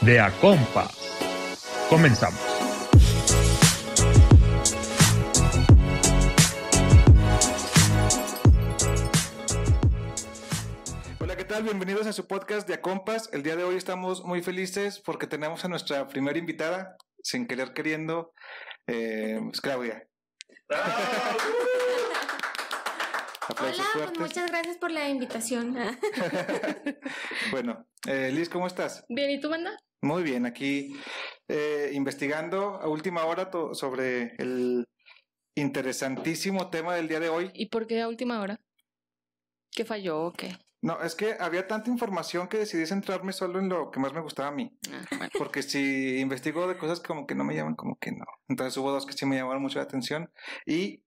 de Acompa. Comenzamos. Hola, ¿qué tal? Bienvenidos a su podcast de Acompas. El día de hoy estamos muy felices porque tenemos a nuestra primera invitada, sin querer queriendo, eh, es Claudia. Aplausos Hola, pues fuertes. muchas gracias por la invitación. bueno, eh, Liz, ¿cómo estás? Bien, ¿y tú, banda? Muy bien, aquí eh, investigando a última hora sobre el interesantísimo tema del día de hoy. ¿Y por qué a última hora? ¿Qué falló o qué? No, es que había tanta información que decidí centrarme solo en lo que más me gustaba a mí. Ah, bueno. Porque si investigo de cosas como que no me llaman, como que no. Entonces hubo dos que sí me llamaron mucho la atención. ¿Y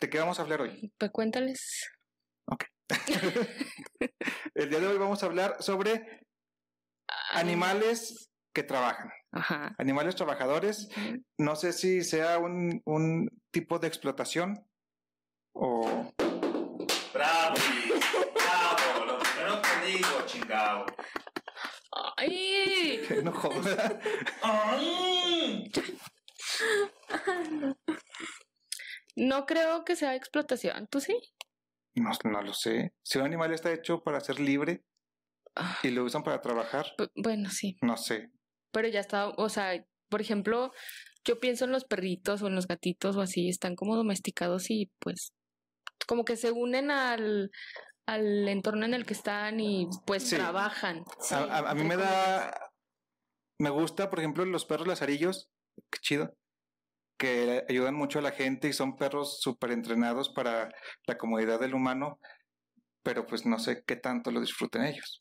de qué vamos a hablar hoy? Pues cuéntales. El día de hoy vamos a hablar sobre animales que trabajan. Ajá. Animales trabajadores. No sé si sea un, un tipo de explotación o... Bravo, bravo, lo primero que digo, chingado. ¡Ay! No joda. Ay. No creo que sea explotación. ¿Tú sí? No, no lo sé. Si un animal está hecho para ser libre Ah, y lo usan para trabajar, bu- bueno, sí. no sé. Pero ya está, o sea, por ejemplo, yo pienso en los perritos o en los gatitos o así, están como domesticados y pues como que se unen al, al entorno en el que están y pues Sí. trabajan. Sí, a, a- a mí me da. Me gusta, por ejemplo, los perros lazarillos. Qué chido. Que ayudan mucho a la gente y son perros súper entrenados para la comodidad del humano. Pero pues no sé qué tanto lo disfruten ellos.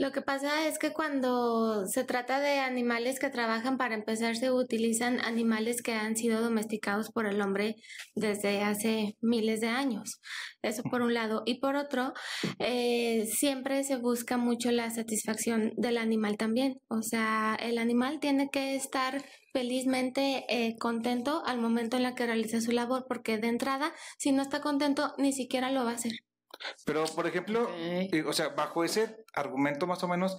Lo que pasa es que cuando se trata de animales que trabajan, para empezar, se utilizan animales que han sido domesticados por el hombre desde hace miles de años. Eso por un lado. Y por otro, eh, siempre se busca mucho la satisfacción del animal también. O sea, el animal tiene que estar felizmente eh, contento al momento en la que realiza su labor, porque de entrada, si no está contento, ni siquiera lo va a hacer. Pero, por ejemplo, Ok. y, o sea, bajo ese argumento más o menos,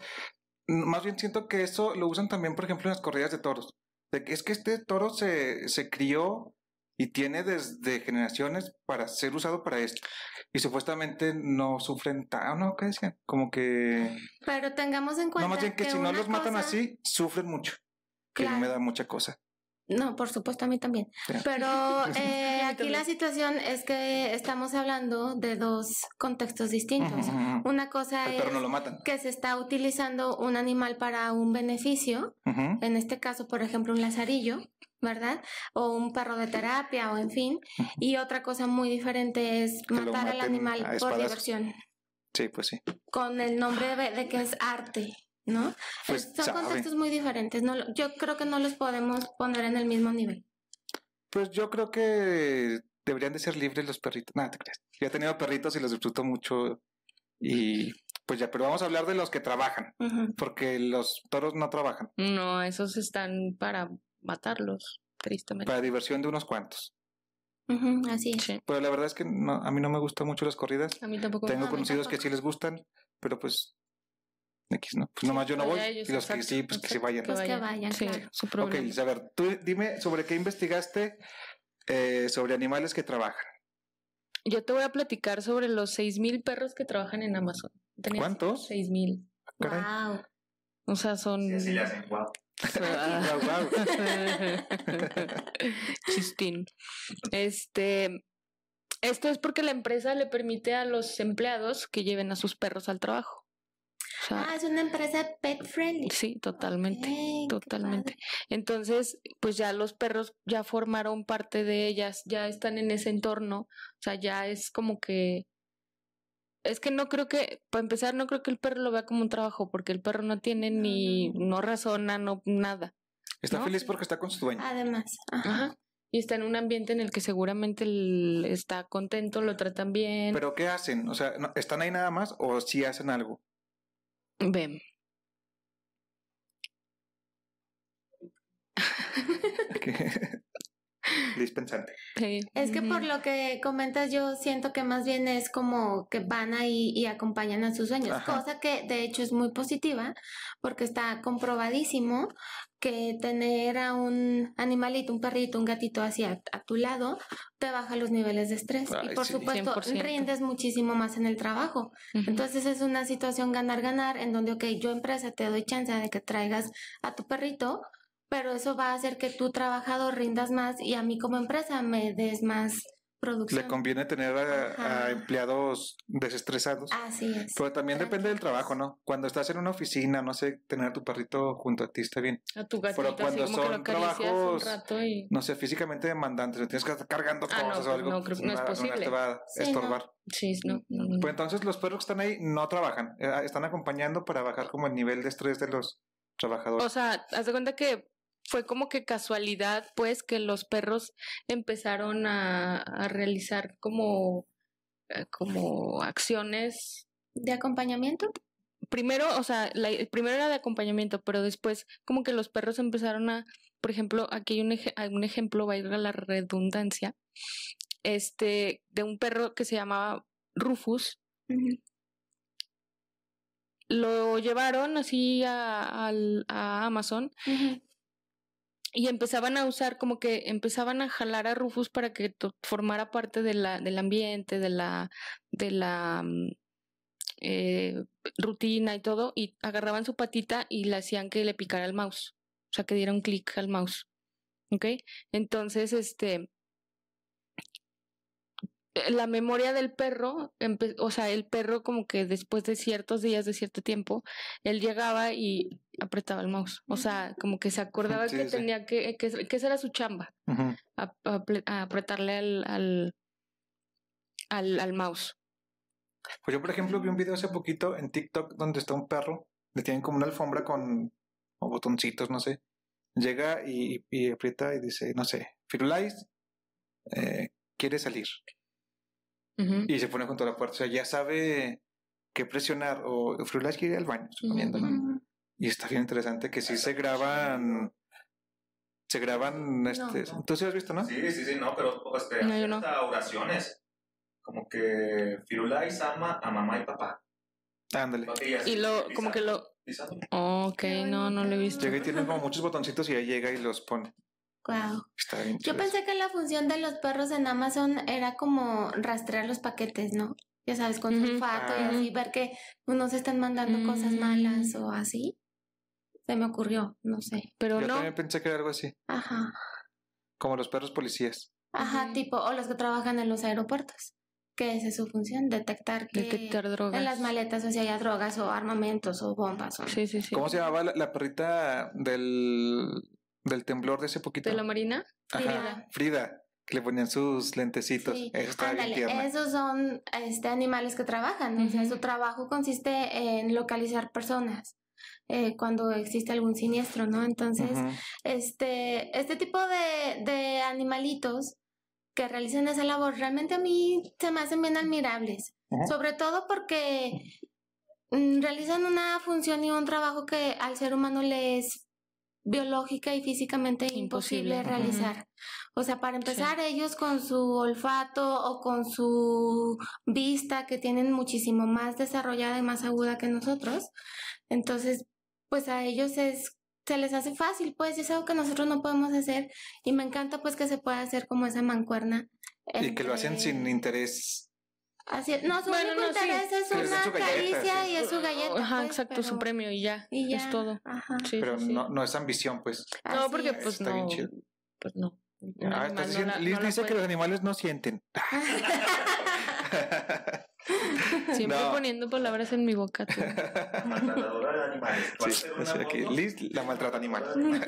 más bien siento que eso lo usan también, por ejemplo, en las corridas de toros. De que es que este toro se, se crió y tiene desde generaciones para ser usado para esto. Y supuestamente no sufren tan, ¿no? ¿Qué decían? Como que... Pero tengamos en cuenta No, más bien que, si no los matan cosa- así, sufren mucho. Que Claro. me da mucha cosa. No, por supuesto, a mí también. Pero eh, aquí la situación es que estamos hablando de dos contextos distintos. Una cosa es lo matan. que se está utilizando un animal para un beneficio, en este caso, por ejemplo, un lazarillo, ¿verdad? O un perro de terapia o en fin. Y otra cosa muy diferente es Que matar al animal por diversión, Sí, pues sí. con el nombre de, de que es arte. ¿No? Pues Es- son sabe. contextos muy diferentes. No, lo- yo creo que no los podemos poner en el mismo nivel. Pues yo creo que deberían de ser libres los perritos. Nada, te crees. Yo he tenido perritos y los disfruto mucho. Y pues ya, pero vamos a hablar de los que trabajan. Porque los toros no trabajan. No, esos están para matarlos, tristemente. Para diversión de unos cuantos. Así es. Sí. Pero la verdad es que no, a mí no me gustan mucho las corridas. A mí tampoco. Tengo conocidos que sí les gustan. Pero pues... X, ¿no? Pues nomás yo no Pues voy. ellos, y los que exacto, sí, pues que se exacto, vayan. Pues que vayan, sí, claro. su Ok, a ver, tú dime sobre qué investigaste eh, sobre animales que trabajan. Yo te voy a platicar sobre los 6.000 perros que trabajan en Amazon. ¿Cuántos? 6.000. Caray. Wow. O sea, son... Sí, así le hacen guau. Guau, guau. Chistín. Este... Esto es porque la empresa le permite a los empleados que lleven a sus perros al trabajo. O sea, Ah, es una empresa pet friendly. sí, totalmente. Totalmente. Entonces, pues ya los perros ya formaron parte de ellas, ya están en ese entorno, o sea, ya es como que... Es que no creo que, para empezar, no creo que el perro lo vea como un trabajo, porque el perro no tiene ni, no razona, no nada. Está ¿No? feliz porque está con su dueño. Además. ajá. Ajá. Y está en un ambiente en el que seguramente él está contento, lo tratan bien. Pero ¿qué hacen? O sea, ¿no- ¿están ahí nada más o sí hacen algo? Ven. Que- Liz pensante. Sí. Es que por lo que comentas, yo siento que más bien es como que van ahí y acompañan a sus sueños, Ajá. cosa que de hecho es muy positiva porque está comprobadísimo que tener a un animalito, un perrito, un gatito así a, a tu lado, te baja los niveles de estrés y por sí. supuesto 100%. rindes muchísimo más en el trabajo. Entonces es una situación ganar-ganar en donde, ok, yo empresa te doy chance de que traigas a tu perrito, pero eso va a hacer que tú trabajador rindas más y a mí como empresa me des más producción. Le conviene tener a, empleados desestresados. Así es. Pero también depende del trabajo, ¿no? Cuando estás en una oficina, no sé, tener a tu perrito junto a ti está bien. A tu Pero gatito, así cuando como que lo son trabajos- un rato y... No sé, físicamente demandantes, tienes que estar cargando Ah, no, cosas o pues algo. no, creo que no es una- una posible. te va a Sí, estorbar. Sí, no, no, no. Pues entonces los perros que están ahí no trabajan, eh, están acompañando para bajar como el nivel de estrés de los trabajadores. O sea, haz de cuenta que fue como que casualidad, pues, que los perros empezaron a, a realizar como, eh, como acciones. ¿De acompañamiento? Primero, o sea, la, primero era de acompañamiento, pero después como que los perros empezaron a, por ejemplo, aquí hay un, hay un ejemplo, valga la redundancia, este, de un perro que se llamaba Rufus, lo llevaron así a, al- a Amazon. Y empezaban a usar como que empezaban a jalar a Rufus para que formara parte de la, del ambiente, de la, de la mm, eh, rutina y todo, y agarraban su patita y le hacían que le picara el mouse, o sea, que diera un clic al mouse. ¿Ok? Entonces, este, la memoria del perro, o sea, el perro como que después de ciertos días, de cierto tiempo, él llegaba y apretaba el mouse. O sea, como que se acordaba Sí, que sí. tenía que, que, que esa era su chamba, a apretarle al, al, al, al mouse. Pues yo, por ejemplo, vi un video hace poquito en TikTok donde está un perro, le tienen como una alfombra con o botoncitos, no sé. Llega y, y aprieta y dice, no sé, Firulais eh, quiere salir. Y se pone junto a la puerta. O sea, ya sabe qué presionar. O Firulais quiere ir al baño, suponiendo, ¿no? Y está bien interesante que sí se graban. Se graban. Este, ¿Tú sí has visto, no? Sí, sí, sí, no, pero este, No, yo no. hasta oraciones. Como que Firulais ama a mamá y papá. Ándale. Y lo, como que lo... Oh, ok, no, no lo he visto. Llega y tiene como muchos botoncitos y ahí llega y los pone. Está bien. Yo pensé que la función de los perros en Amazon era como rastrear los paquetes, ¿no? Ya sabes, con su Ujú. olfato y Ah. así, ver que unos están mandando cosas Mm. malas o así. Se me ocurrió, no sé. Pero Yo no, también pensé que era algo así. Ajá. Como los perros policías. Ajá, tipo, o los que trabajan en los aeropuertos. Que esa es su función, detectar que detectar drogas. en las maletas o si haya drogas o armamentos o bombas. O... Sí, sí, sí. ¿Cómo se llamaba la, la perrita del, del temblor de ese poquito? ¿De la marina? Ajá, Frida. Frida, que le ponían sus lentecitos. Sí, Eso ándale, esos son este, animales que trabajan, o sea, su trabajo consiste en localizar personas eh, cuando existe algún siniestro, ¿no? Entonces, este, este tipo de, de animalitos que realizan esa labor realmente a mí se me hacen bien admirables, sobre todo porque mm, realizan una función y un trabajo que al ser humano le es biológica y físicamente imposible, realizar. O sea, para empezar, ellos con su olfato o con su vista que tienen muchísimo más desarrollada y más aguda que nosotros, entonces, pues a ellos es se les hace fácil, pues y es algo que nosotros no podemos hacer y me encanta pues que se pueda hacer como esa mancuerna. Y que lo hacen sin interés. Así es. No, su Bueno, único no, sí. es una su galleta, caricia sí. y es su galleta. Ajá, pues, exacto, su pero- premio y ya. Y ya. Es todo. Ajá. Sí, pero no, no es ambición, pues. No, Así porque es. pues Está bien no. chido. Pues no. Ah, animal estás no diciendo- la- Liz no dice que los animales no sienten. Siempre No. poniendo palabras en mi boca. tú. Maltratadora de animales. ¿Cuál Sí, aquí. Liz la maltrata animal.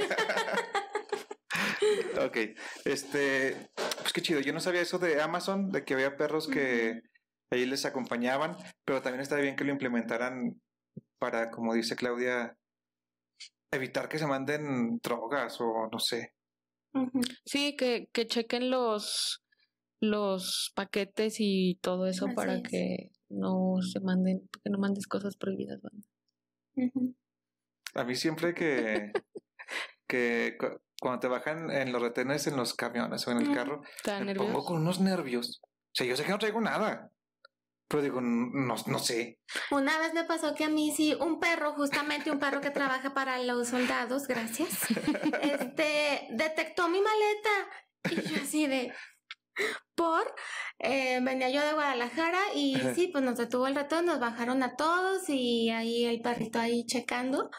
ok, este, pues qué chido. Yo no sabía eso de Amazon, de que había perros que ahí les acompañaban, pero también está bien que lo implementaran para, como dice Claudia, evitar que se manden drogas o no sé. Sí, que, que chequen los los paquetes y todo eso Así para es. que no se manden, que no mandes cosas prohibidas. banda. A mí siempre que, que cu- cuando te bajan en los retenes en los camiones o en el carro, me nervioso. pongo con unos nervios. O sea, yo sé que no traigo nada. Pero digo, no, no sé. Una vez me pasó que a mí sí, un perro, justamente un perro que trabaja para los soldados, gracias, este, detectó mi maleta. Y yo así de, por, eh, venía yo de Guadalajara y sí, pues nos detuvo el ratón, nos bajaron a todos y ahí el perrito ahí checando.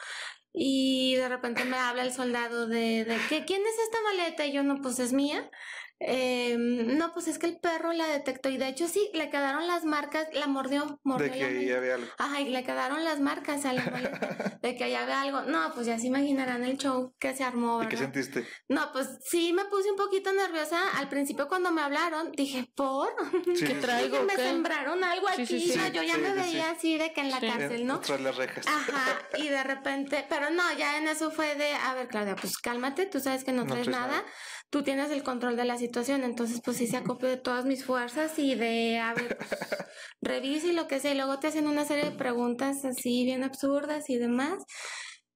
Y de repente me habla el soldado de, de que, ¿quién es esta maleta? Y yo, no, pues es mía. Eh, no, pues es que el perro la detectó y de hecho sí, le quedaron las marcas, la mordió, mordió De la que había algo. Ajá, y le quedaron las marcas a la maleta de que allá había algo. No, pues ya se imaginarán el show que se armó, ¿Y qué sentiste? No, pues sí me puse un poquito nerviosa. Al principio cuando me hablaron, dije, ¿por? Sí, ¿Qué traigo? Me ¿Qué? sembraron algo Sí, aquí. sí, sí. No, yo ya Sí, me sí, veía sí. así de que en la Sí. cárcel, ¿no? Tras las rejas. Ajá, y de repente, pero no, ya en eso fue de, a ver, Claudia, pues cálmate, tú sabes que no, No traes traes nada, nada. Tú tienes el control de la situación, entonces pues sí se acopio de todas mis fuerzas y de, a ver, pues, revisa y lo que sea, y luego te hacen una serie de preguntas así bien absurdas y demás,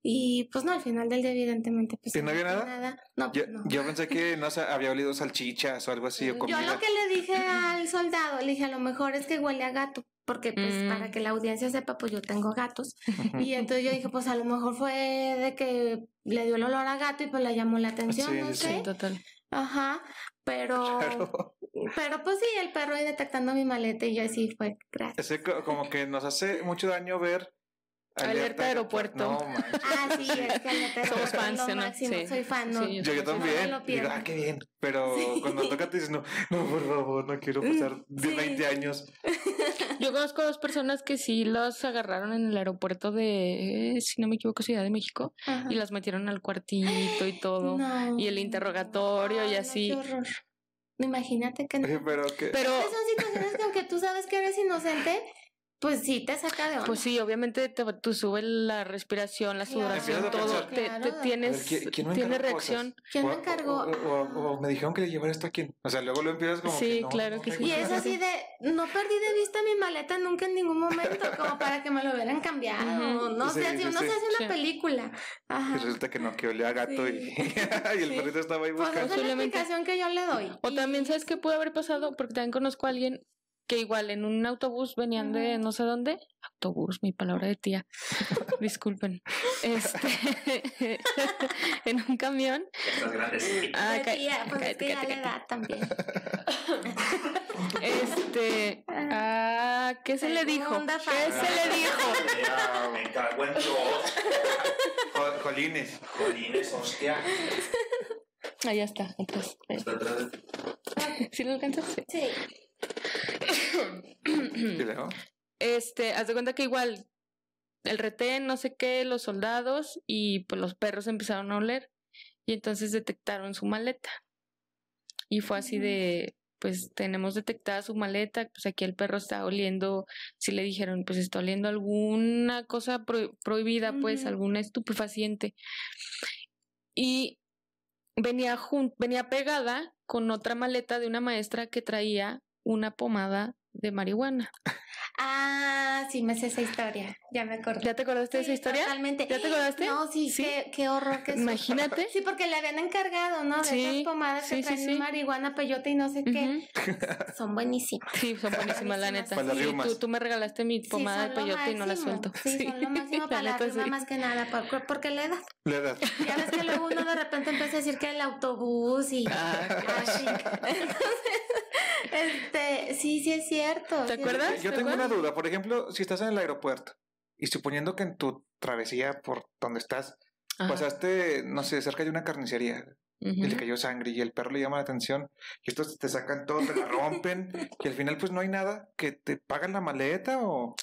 y pues no, al final del día evidentemente pues... ¿Y no había nada? No, Yo, pues no. yo pensé que no sé, había olido salchichas o algo así o Yo comida. lo que le dije al soldado, le dije, a lo mejor es que huele a gato, porque pues Mm. para que la audiencia sepa, pues yo tengo gatos. Y entonces yo dije, pues a lo mejor fue de que le dio el olor a gato y pues le llamó la atención, Sí, no sí, sé. Sí, total. Ajá, pero, Claro. pero pues sí, el perro ahí detectando mi maleta y yo así fue, gracias. Ese co- como que nos hace mucho daño ver Alerta aeropuerto. No, manches. Ah, sí, es que perro Somos es fans, lo ¿no? máximo, Sí. soy fan, ¿no? Sí, Yo, yo No, no también. lo Digo, ah, qué bien. Pero Sí. cuando toca te dices, no, no, por favor, no quiero pasar de Sí. 20 años. Yo conozco dos personas que sí los agarraron en el aeropuerto de, eh, si no me equivoco, Ciudad de México, Ajá. y las metieron al cuartito y todo. No. Y el interrogatorio y no, así. qué horror. Imagínate que no. Pero que. Pero, Esas son situaciones que aunque tú sabes que eres inocente, pues sí te saca de onda. pues sí, obviamente te, tú sube la respiración, la Claro. sudoración, a todo. Te, te Claro. Ver, tienes, ¿quién- quién me tiene encargó reacción. cosas? ¿Quién me O- encargó? O, o- o me dijeron que le llevara esto a quién. O sea, luego lo empiezas como. Sí, que no, claro no que sí. Y es así de, no perdí de vista mi maleta nunca en ningún momento, como para que me lo hubieran cambiado. No Sí, sé, si sí, uno sí. se hace una Sí. película. Y Ajá. resulta que no, que olía a gato y, Sí. y el Sí. perrito estaba ahí Pues esa buscando. es la explicación que yo le doy. O Y- también, ¿sabes qué pudo haber pasado? Porque también conozco a alguien que igual en un autobús venían de no sé dónde. Autobús, mi palabra de tía. Disculpen. Este, en un camión. Estás grande. Ah, ca- tía, pues es cállate, que ya cállate, la cállate. edad también. Este, ah, ¿qué se le dijo? ¿Qué se le dijo? Me cago en. Jo- Jolines. Jolines, hostia. Ya está. Entonces, eh, Está atrás. ¿sí lo alcanzas? Sí. Sí. Y luego, Este, haz de cuenta que igual el retén, no sé qué, los soldados y pues los perros empezaron a oler y entonces detectaron su maleta. Y fue así de, pues tenemos detectada su maleta, pues aquí el perro está oliendo, si le dijeron, pues está oliendo alguna cosa pro- prohibida, pues alguna estupefaciente. Y venía jun- venía pegada con otra maleta de una maestra que traía una pomada de marihuana. Ah, sí, me sé esa historia. Ya me acordé. ¿Ya te acordaste de esa historia? Totalmente. ¿Ya te acordaste? No, sí, ¿Sí? Qué, qué horror que Imagínate. Sí, porque le habían encargado, ¿no? De Sí, esas pomadas sí, que traen sí. marihuana, peyote y no sé qué. Son buenísimas. Sí, son buenísimas, la neta. Tú, tú me regalaste mi pomada de peyote y no la suelto. Sí, son lo máximo la para la rima más que nada, por- porque la edad. la edad. Ya ves que luego uno de repente empieza a decir que el autobús y Ah, así. Entonces, este, sí, sí es cierto. ¿Te sí es acuerdas? Yo ¿Te tengo una duda. Por ejemplo, si estás en el aeropuerto y suponiendo que en tu travesía por donde estás Ajá. pasaste, no sé, cerca de una carnicería y le cayó sangre y el perro le llama la atención y estos te sacan todo, te la rompen y al final pues no hay nada que te pagan la maleta o,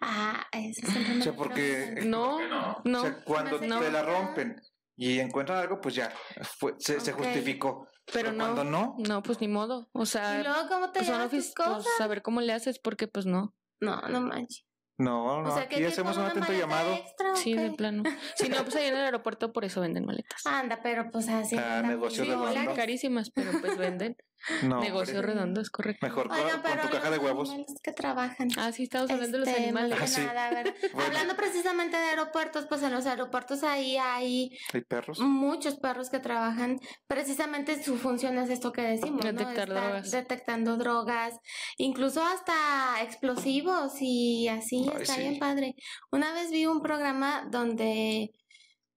Ah, eso me O sea, porque-. No, ¿Por qué no? no. o sea, cuando te la rompen y encuentran algo pues ya fue, se, justificó. pero no. cuando no, No, pues ni modo. O ¿Y sea, luego cómo te pues, son tus pues, cosas? saber cómo le haces porque pues no. No, no manches. no, no, o sea, aquí hacemos un atento llamado. extra, ¿o Sí, de plano. Si no, pues ahí en el aeropuerto por eso venden maletas. Anda, pero pues así. Ah, anda negocio mil redondo. dólares. Carísimas, pero pues venden. No, Negocio hombre. redondo, es correcto. Mejor con, Oigan, con pero tu caja de los huevos. animales que trabajan. Ah, sí, estamos hablando de los Este, animales. Ah, sí. nada, a ver, Bueno. Hablando precisamente de aeropuertos, pues en los aeropuertos ahí hay Hay perros. muchos perros que trabajan. Precisamente su función es esto que decimos. Detectar drogas. Detectando drogas, incluso hasta explosivos y así, Ay, está sí. bien padre. Una vez vi un programa donde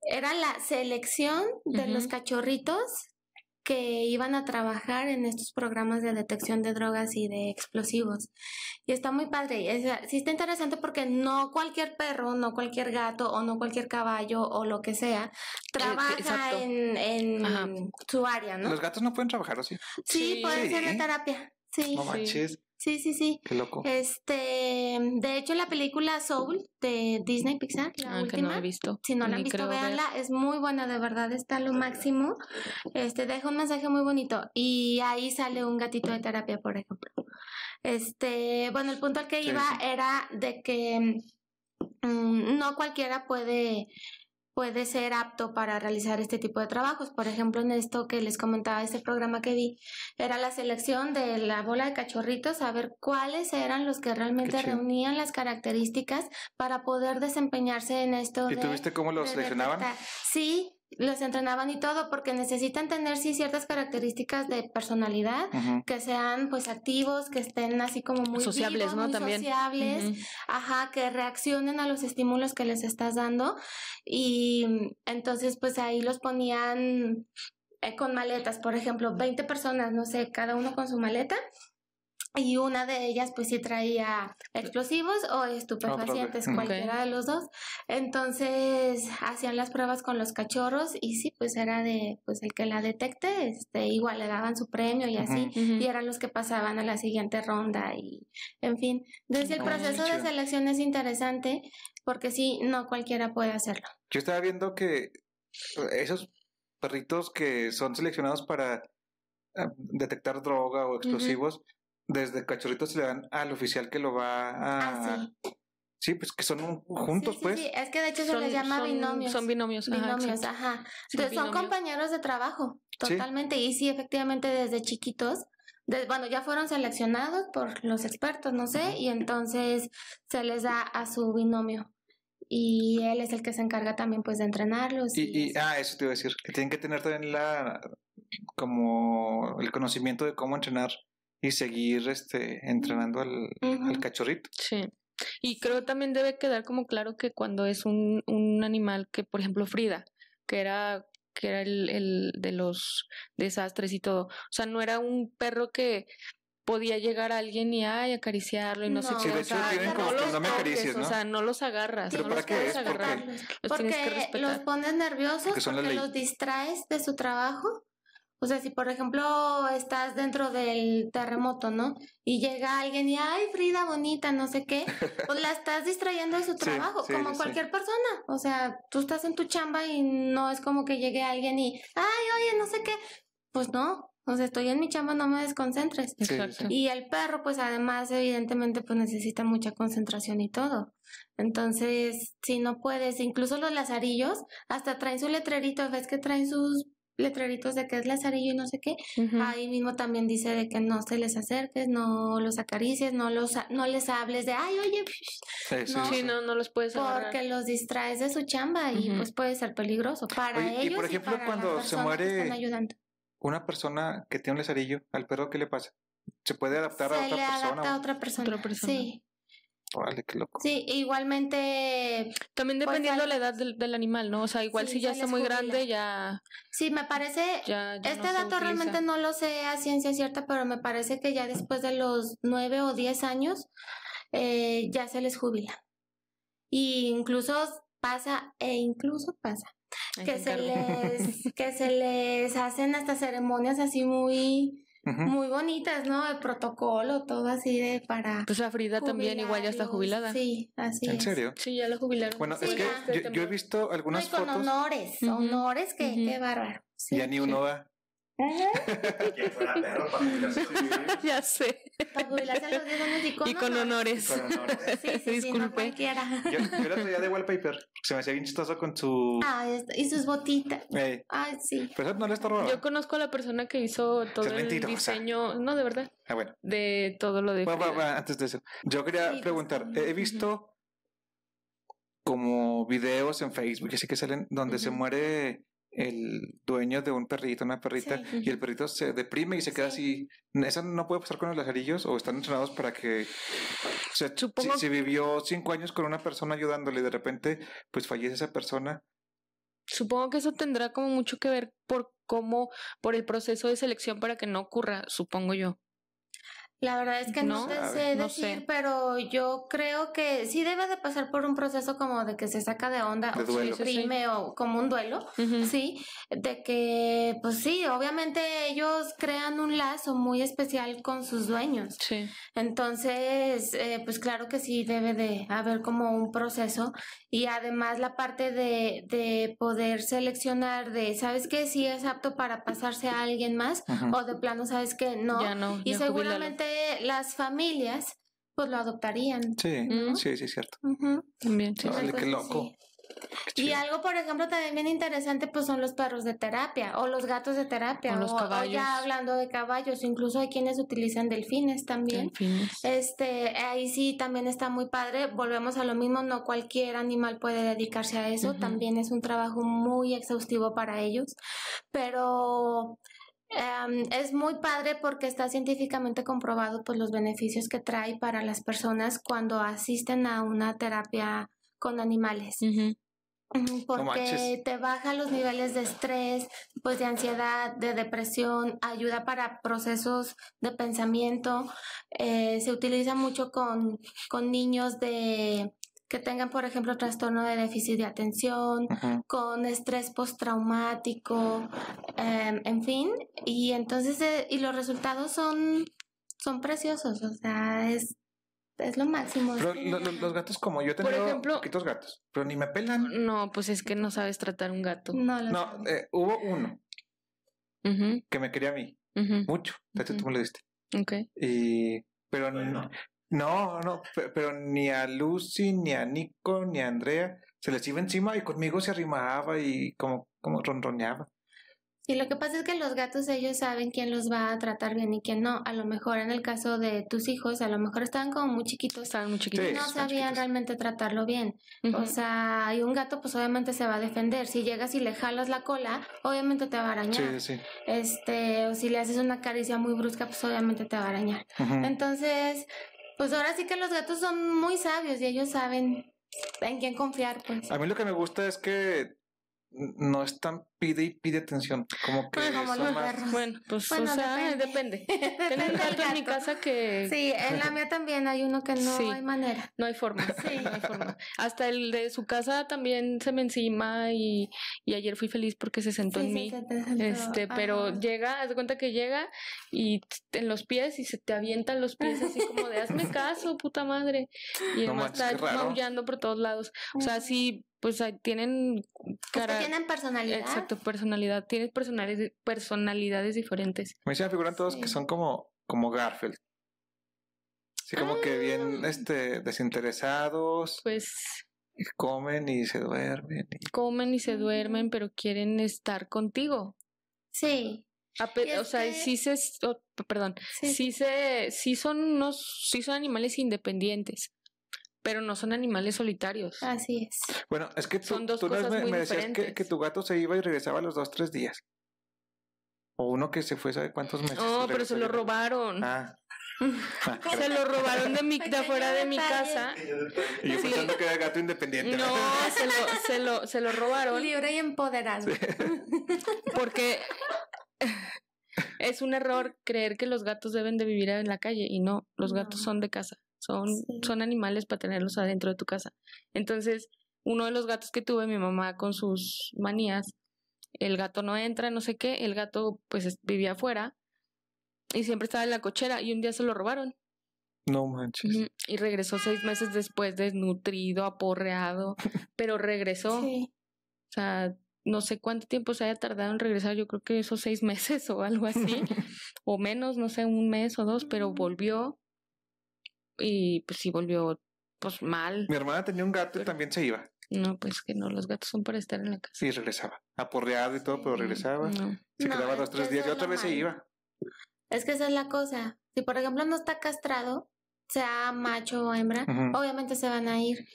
era la selección de los cachorritos que iban a trabajar en estos programas de detección de drogas y de explosivos. Y está muy padre. Es- sí está interesante porque no cualquier perro, no cualquier gato o no cualquier caballo o lo que sea trabaja exacto. en, en su área, ¿no? Los gatos no pueden trabajar así. Sí, Sí. pueden ser de terapia. Sí, No Sí. manches. Sí, sí, sí. Qué loco. Este, de hecho, la película Soul de Disney Pixar, la Ah, que no última, he visto. si no la han visto, ver. véanla, es muy buena, de verdad, está lo máximo. Este, deja un mensaje muy bonito. Y ahí sale un gatito de terapia, por ejemplo. Este, bueno, el punto al que iba sí. era de que mm, no cualquiera puede puede ser apto para realizar este tipo de trabajos. Por ejemplo, en esto que les comentaba, este programa que vi, era la selección de la bola de cachorritos, a ver cuáles eran los que realmente reunían las características para poder desempeñarse en esto ¿Y de tú viste cómo los seleccionaban? Sí, los entrenaban y todo, porque necesitan tener sí ciertas características de personalidad, que sean pues activos, que estén así como muy Sociables, vivos, ¿no? muy También. sociables, ajá, que reaccionen a los estímulos que les estás dando y entonces pues ahí los ponían eh, con maletas, por ejemplo, 20 personas, no sé, cada uno con su maleta. Y una de ellas pues sí traía explosivos o estupefacientes, cualquiera de los dos. Entonces hacían las pruebas con los cachorros y sí, pues era de, pues el que la detecte, este, igual le daban su premio y así y eran los que pasaban a la siguiente ronda y en fin, desde el proceso de selección es interesante porque sí, no cualquiera puede hacerlo. Yo estaba viendo que esos perritos que son seleccionados para eh, detectar droga o explosivos, desde cachorritos se le dan al oficial que lo va a... Ah, sí. Sí, pues que son un- juntos, Sí, sí, pues. sí, es que de hecho se Son- les llama son- binomios. Son binomios. ajá, binomios, ajá. Son Entonces son binomios. compañeros de trabajo, Sí. totalmente. Y sí, efectivamente desde chiquitos, de- bueno, ya fueron seleccionados por los expertos, no sé, y entonces se les da a su binomio. Y él es el que se encarga también pues de entrenarlos. Y, y y- ah, eso te iba a decir, que tienen que tener también la como el conocimiento de cómo entrenar y seguir este entrenando al, Ujú. al cachorrito. Sí. Y creo también debe quedar como claro que cuando es un, un animal que, por ejemplo, Frida, que era que era el, el de los desastres y todo. O sea, no era un perro que podía llegar a alguien y ay, acariciarlo y no, sé No. qué. Sí, de o hecho, sea, tienen como no que los no me toques, acaricies, O ¿no? sea, no los agarras. ¿Pero no para los qué puedes agarrar. respetarlos. Los que Porque respetar. los pones nerviosos Porque porque los distraes de su trabajo. O sea, si por ejemplo estás dentro del terremoto, ¿no? Y llega alguien y, ay, Frida, bonita, no sé qué, pues la estás distrayendo de su trabajo, sí, como sí, cualquier persona. O sea, tú estás en tu chamba y no es como que llegue alguien y, ay, oye, no sé qué. Pues no, o sea, estoy en mi chamba, no me desconcentres. sí, Exacto. Y el perro, pues además, evidentemente, pues necesita mucha concentración y todo. Entonces, si no puedes, incluso los lazarillos, hasta traen su letrerito, ves que traen sus letreritos de que es lazarillo y no sé qué. Ahí mismo también dice de que no se les acerques, no los acaricies, no los no les hables de, ay, oye, Sí, sí, No. sí. No, no los puedes agarrar. porque los distraes de su chamba y pues puede ser peligroso para Oye, y ellos por ejemplo, para cuando se muere- ayudando. Una persona que tiene un lazarillo, al perro, ¿qué le pasa? ¿Se puede adaptar a Se otra le persona? adapta a otra persona. Otra persona. Sí, Órale, qué loco. sí, igualmente También Pues dependiendo al- la edad del, del animal, ¿no? O sea, igual Sí, si ya está muy jubila. grande, ya, Sí, me parece, ya, ya no este dato realmente no lo sé a ciencia cierta, pero me parece que ya después de los nueve o diez años eh, ya se les jubila. Y incluso pasa, e incluso pasa, que se les, que se les hacen hasta ceremonias así muy, Muy bonitas, ¿no? El protocolo, todo así de para Pues a Frida también igual ya está jubilada. Sí, así ¿En es. serio? Sí, ya la jubilaron. Bueno, Sí, es que yo, yo he visto No, y algunas con fotos honores, Ujú, honores que, qué bárbaro. y Sí. ya ni uno va. Quien fuera perro para jubilarse. ya sé. Para jubilarse a los 10 años y con, Y con honores. Con honores. Sí, sí, sí, no Disculpe. Yo, yo la traía de wallpaper. Se me hacía bien chistoso con su. Esto- y sus botitas. Ey, Ay, sí. pero eso no le estorba. Yo conozco a la persona que hizo todo Es el mentirosa. diseño, no, de verdad, Ah, bueno. de todo lo de Va, va, Frida. va, antes de eso. Yo quería Sí, preguntar, he visto como videos en Facebook, así que salen, donde se muere el dueño de un perrito, una perrita, Sí. y el perrito se deprime y se queda así. ¿Eso no puede pasar con los lazarillos o están entrenados para que... O sea, Supongo- si, si vivió cinco años con una persona ayudándole y de repente pues fallece esa persona, Supongo que eso tendrá como mucho que ver por cómo, por el proceso de selección para que no ocurra, supongo yo. La verdad es que no, No, te sé no decir, sé. pero yo creo que sí debe de pasar por un proceso como de que se saca de onda De o duelo. se deprime o como un duelo, Ujú. sí, de que pues sí, obviamente ellos crean un lazo muy especial con sus dueños. Sí. Entonces, eh, pues claro que sí debe de haber como un proceso y además la parte de, de poder seleccionar de, ¿sabes qué? Si es apto para pasarse a alguien más Ujú. o de plano, ¿sabes que no. Ya no, y ya jubílalo. seguramente las familias pues lo adoptarían. sí, Mm. sí, sí, es cierto. También, sí. Qué loco. Qué Y algo, por ejemplo, también bien interesante, pues son los perros de terapia o los gatos de terapia. O los o ya hablando de caballos, incluso hay quienes utilizan delfines también. Delfines. Este, ahí sí también está muy padre. Volvemos a lo mismo, no cualquier animal puede dedicarse a eso. También es un trabajo muy exhaustivo para ellos. Pero em, es muy padre porque está científicamente comprobado pues los beneficios que trae para las personas cuando asisten a una terapia con animales. Porque te baja los niveles de estrés, pues de ansiedad, de depresión, ayuda para procesos de pensamiento. Eh, se utiliza mucho con, con niños de que tengan, por ejemplo, trastorno de déficit de atención, con estrés postraumático, em, en fin. Y entonces, eh, y los resultados son, son preciosos, o sea, es, es lo máximo. es Pero genial. lo- lo- los gatos como yo he Por tenido ejemplo- poquitos gatos, pero ni me pelan. No, pues es que no sabes tratar un gato. no, lo No, eh, hubo uno que me quería a mí, mucho. De hecho, tú me lo diste. ok. Y, pero no, no, pe- pero ni a Lucy, ni a Nico, ni a Andrea se les iba encima y conmigo se arrimaba y como, como ronroneaba. Sí, lo que pasa es que los gatos ellos saben quién los va a tratar bien y quién no. A lo mejor en el caso de tus hijos, a lo mejor estaban como muy chiquitos Estaban muy chiquitos. Sí. y no sabían chiquitos. realmente tratarlo bien. O sea, y un gato pues obviamente se va a defender. Si llegas y le jalas la cola, obviamente te va a arañar. Sí, sí. Este, o si le haces una caricia muy brusca, pues obviamente te va a arañar. Entonces, pues ahora sí que los gatos son muy sabios y ellos saben en quién confiar, pues. A mí lo que me gusta es que no es tan pide y pide atención, como que Bueno, como los más- perros. Bueno, pues, Bueno, o sea, depende. depende. Tengo un gato en mi casa que Sí, en la mía también hay uno que no Sí. hay manera. no hay forma. Sí. No hay forma. Hasta el de su casa también se me encima y, y ayer fui feliz porque se sentó Sí, en sí, mí. sentó. Este, pero llega, haz de cuenta que llega y en los pies y se te avientan los pies así como de hazme caso, puta madre. Y No además manches, está maullando por todos lados. O sea, sí, pues tienen cara. tienen personalidad. Exacto, personalidad. Tienes personalidades, personalidades diferentes. Mí se me figuran todos Sí. que son como, como Garfield. Sí, como que bien Ah. este, desinteresados, Pues y comen y se duermen. y- comen y se duermen, pero quieren estar contigo. Sí, A pe- Y o sea, que- sí se, oh, perdón, sí. sí se, sí son unos, sí son animales independientes, pero no son animales solitarios. Así es. Bueno, es que tú, Son dos tú cosas me, muy me decías que, tu gato se iba y regresaba a los dos, tres días. O uno que se fue, ¿sabe cuántos meses? No, pero se lo ya. robaron. Ah. Se lo robaron de mi, de afuera de mi casa. y yo Sí. pensando que era gato independiente. No, se lo, se lo, se lo robaron Libre y empoderado. porque es un error creer que los gatos deben de vivir en la calle y no, los gatos son de casa, son, Sí. son animales para tenerlos adentro de tu casa. Entonces, uno de los gatos que tuve, mi mamá con sus manías, el gato no entra, no sé qué, el gato pues es- vivía afuera y siempre estaba en la cochera y un día se lo robaron. No manches. Y regresó seis meses después desnutrido, aporreado, pero regresó. Sí. O sea, no sé cuánto tiempo se haya tardado en regresar, yo creo que esos seis meses o algo así, o menos, no sé, un mes o dos, pero volvió y pues sí volvió pues mal. Mi hermana tenía un gato y también se iba. No, pues que no, los gatos son para estar en la casa. Sí, regresaba. Aporreado y todo, pero regresaba. No. Se No, quedaba dos, tres días y otra vez se iba. Es que esa es la cosa. Si por ejemplo no está castrado, sea macho o hembra, obviamente se van a ir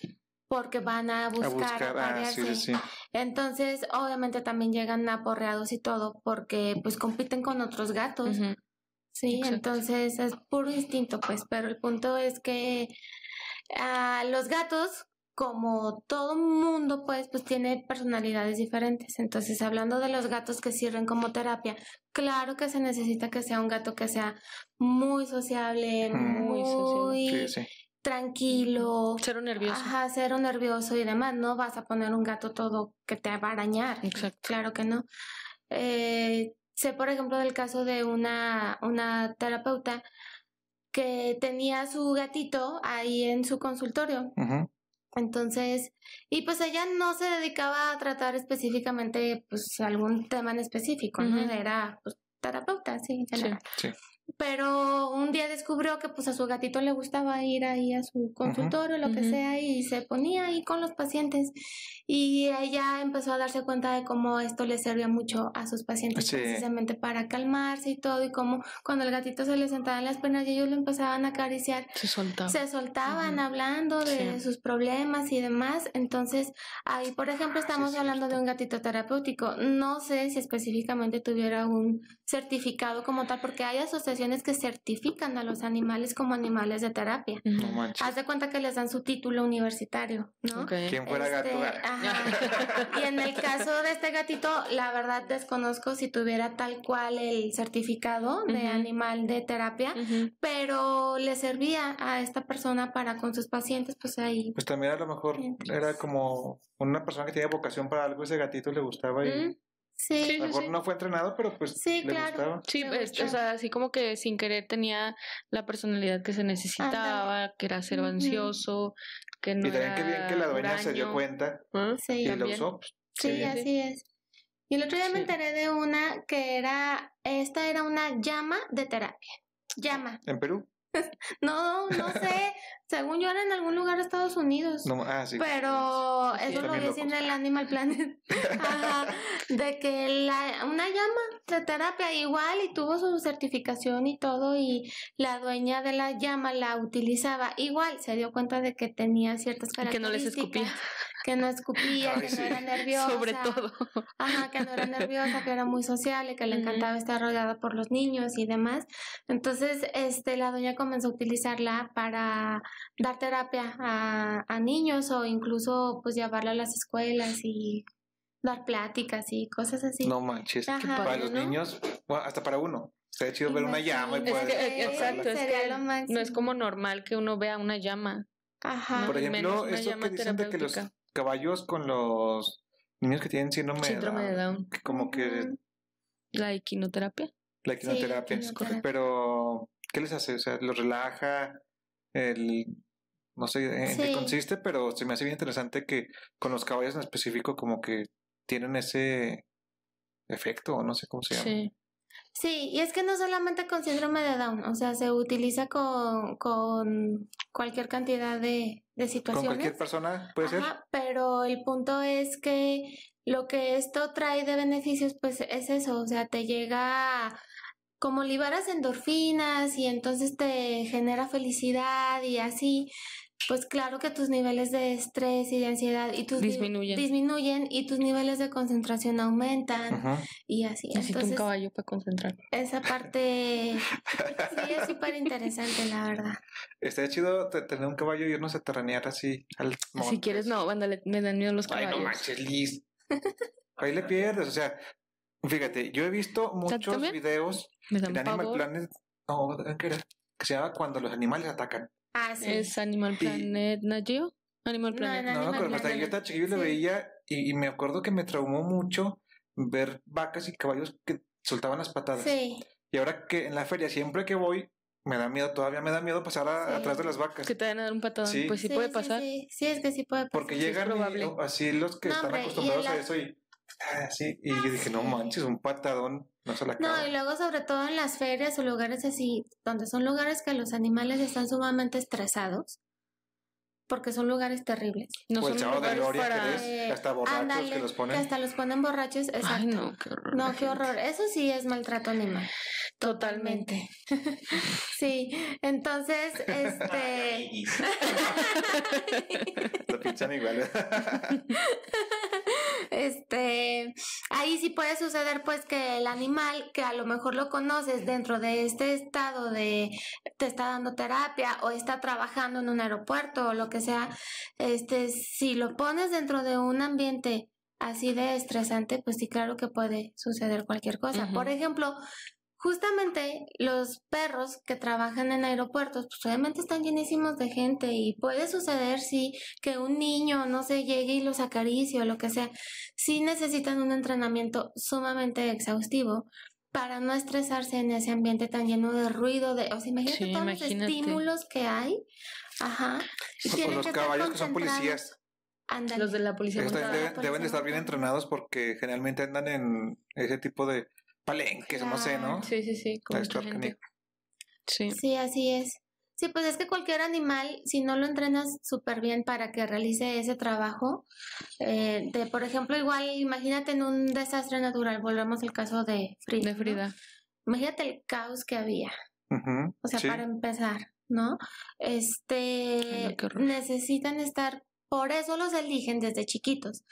porque van a A buscar, buscar. Ah, sí, sí, sí. Entonces, obviamente también llegan aporreados y todo porque pues compiten con otros gatos. Ujú. Sí, Exacto. entonces es puro instinto, pues, pero el punto es que ah, los gatos, como todo mundo, pues, pues tiene personalidades diferentes. Entonces, hablando de los gatos que sirven como terapia, claro que se necesita que sea un gato que sea muy sociable, Mm. muy, Muy sociable. Sí, sí. tranquilo. Cero nervioso. Ajá, cero nervioso y demás. No vas a poner un gato todo que te va a arañar. Exacto. Claro que no. Eh, sé, por ejemplo, del caso de una, una terapeuta que tenía su gatito ahí en su consultorio. Entonces, y pues ella no se dedicaba a tratar específicamente pues algún tema en específico, ¿no? Ujú. Era pues terapeuta, sí, en Sí. general. Sí. Pero un día descubrió que pues a su gatito le gustaba ir ahí a su consultorio, lo que Ujú. sea, y se ponía ahí con los pacientes. Y ella empezó a darse cuenta de cómo esto le servía mucho a sus pacientes Sí. precisamente para calmarse y todo, y cómo cuando el gatito se le sentaba en las piernas y ellos lo empezaban a acariciar, Se soltaba. se soltaban Ujú. hablando de Sí. sus problemas y demás. Entonces, ahí, por ejemplo, estamos es hablando de un gatito terapéutico. No sé si específicamente tuviera un certificado como tal, porque hay asociaciones que certifican a los animales como animales de terapia. No manches. Haz de cuenta que les dan su título universitario, ¿no? Ok. ¿Quién fuera gato? Este, Ah. ajá. Y en el caso de este gatito, la verdad desconozco si tuviera tal cual el certificado de animal de terapia, pero le servía a esta persona para con sus pacientes, pues ahí. Pues también a lo mejor era como una persona que tenía vocación para algo, ese gatito le gustaba y Mm, Sí, a Sí, lo mejor sí. no fue entrenado, pero pues Sí, le claro. gustaba. Sí, pues, o sea, así como que sin querer tenía la personalidad que se necesitaba, que era Ujú. ansioso, que no y también era bien que la dueña se dio cuenta ¿Ah? sí, y lo usó. pues, sí, sí. así es. Y el otro día me enteré de una que era, esta era una llama de terapia. Llama. ¿En Perú? No, no sé. Según yo era en algún lugar de Estados Unidos. No, ah, sí. Pero Sí, eso lo vi en el Animal Planet. Ajá, de que la, una llama de terapia igual y tuvo su certificación y todo y la dueña de la llama la utilizaba igual. Se dio cuenta de que tenía ciertas Y que no les características. escupía. Que no escupía, Ay, que sí. no era nerviosa. Sobre todo. Ajá, que no era nerviosa, que era muy sociable, que le encantaba estar rodeada por los niños y demás. Entonces, este, la doña comenzó a utilizarla para dar terapia a, a niños o incluso pues llevarla a las escuelas y dar pláticas y cosas así. No manches. Ajá, para los ¿no? niños, bueno, hasta para uno. Sería chido ver una llama y poder. Es que, pasarla. exacto, es que no es como normal que uno vea una llama. Ajá. Por ejemplo, llama que dicen de que los. Caballos con los niños que tienen síndrome, Síndrome de Down. que como que. La equinoterapia. la Sí, quimioterapia. pero ¿qué les hace? O sea, los relaja, el no sé en qué consiste, pero se me hace bien interesante que con los caballos en específico como que tienen ese efecto, o no sé cómo se llama. Sí. Sí, y es que no solamente con síndrome de Down, o sea, se utiliza con, con cualquier cantidad de, de Con situaciones. cualquier persona puede ser. Pero el punto es que lo que esto trae de beneficios, pues es eso, o sea, te llega como liberas endorfinas y entonces te genera felicidad y así, pues claro que tus niveles de estrés y de ansiedad y tus Disminuyen. disminuyen y tus niveles de concentración aumentan y así. Necesito un caballo para concentrar. esa parte sí es súper interesante, la verdad. Estaría chido te- tener un caballo y irnos a terranear así al Si quieres, no, ándale, me dan miedo los Ay, caballos. no manches, Liz. Ahí le pierdes, o sea, fíjate, yo he visto muchos videos en Animal. Planet, no. Que se llama cuando los animales atacan. Ah, sí. Es Animal Planet Geo? Animal No, Planet. no. No, Animal pero hasta Planet. yo estaba chiquillo y lo Sí. veía y, y me acuerdo que me traumó mucho ver vacas y caballos que soltaban las patadas. Sí, Y ahora que en la feria siempre que voy, me da miedo, todavía me da miedo pasar a- Sí. atrás de las vacas. Que te van a dar un patadón. Sí. Pues sí, puede pasar. Sí, sí, es que sí puede pasar. Porque llegan y- así los que No, están hombre, y acostumbrados a eso y ah, sí. Y yo dije, no manches, un patadón, no se la acaba. No, y luego sobre todo en las ferias o lugares así, donde son lugares que los animales están sumamente estresados, porque son lugares terribles. No o el son sábado de lugares gloria, para... que es hasta borrachos que los ponen. que hasta los ponen borrachos, exacto. Ay, no, qué horror. No, qué horror. Eso sí es maltrato animal. Totalmente. Sí, entonces, este... Lo pinchan igual. este, ahí sí puede suceder pues que el animal que a lo mejor lo conoces dentro de este estado de te está dando terapia o está trabajando en un aeropuerto o lo que sea, este, si lo pones dentro de un ambiente así de estresante, pues sí, claro que puede suceder cualquier cosa. Por ejemplo, justamente los perros que trabajan en aeropuertos, pues obviamente están llenísimos de gente y puede suceder, sí, que un niño, no sé, llegue y los acaricie o lo que sea. Sí necesitan un entrenamiento sumamente exhaustivo para no estresarse en ese ambiente tan lleno de ruido, de, o sea, imagínate Sí, todos imagínate. los estímulos que hay. Ajá. Y O tienen los que caballos que son policías. Ándale. Los de la policía deben, policía deben de estar bien entrenados porque generalmente andan en ese tipo de palenques, o no sé, ¿no? Sí, sí, sí, con Está mucha gente. canijo. Sí. Sí, así es. Sí, pues es que cualquier animal, si no lo entrenas súper bien para que realice ese trabajo, eh, de, por ejemplo, igual, imagínate en un desastre natural, volvemos al caso de Frida. De ¿no? Frida. Imagínate el caos que había, Ujú, o sea, sí. para empezar, ¿no? Este, Ay, no, necesitan estar, por eso los eligen desde chiquitos,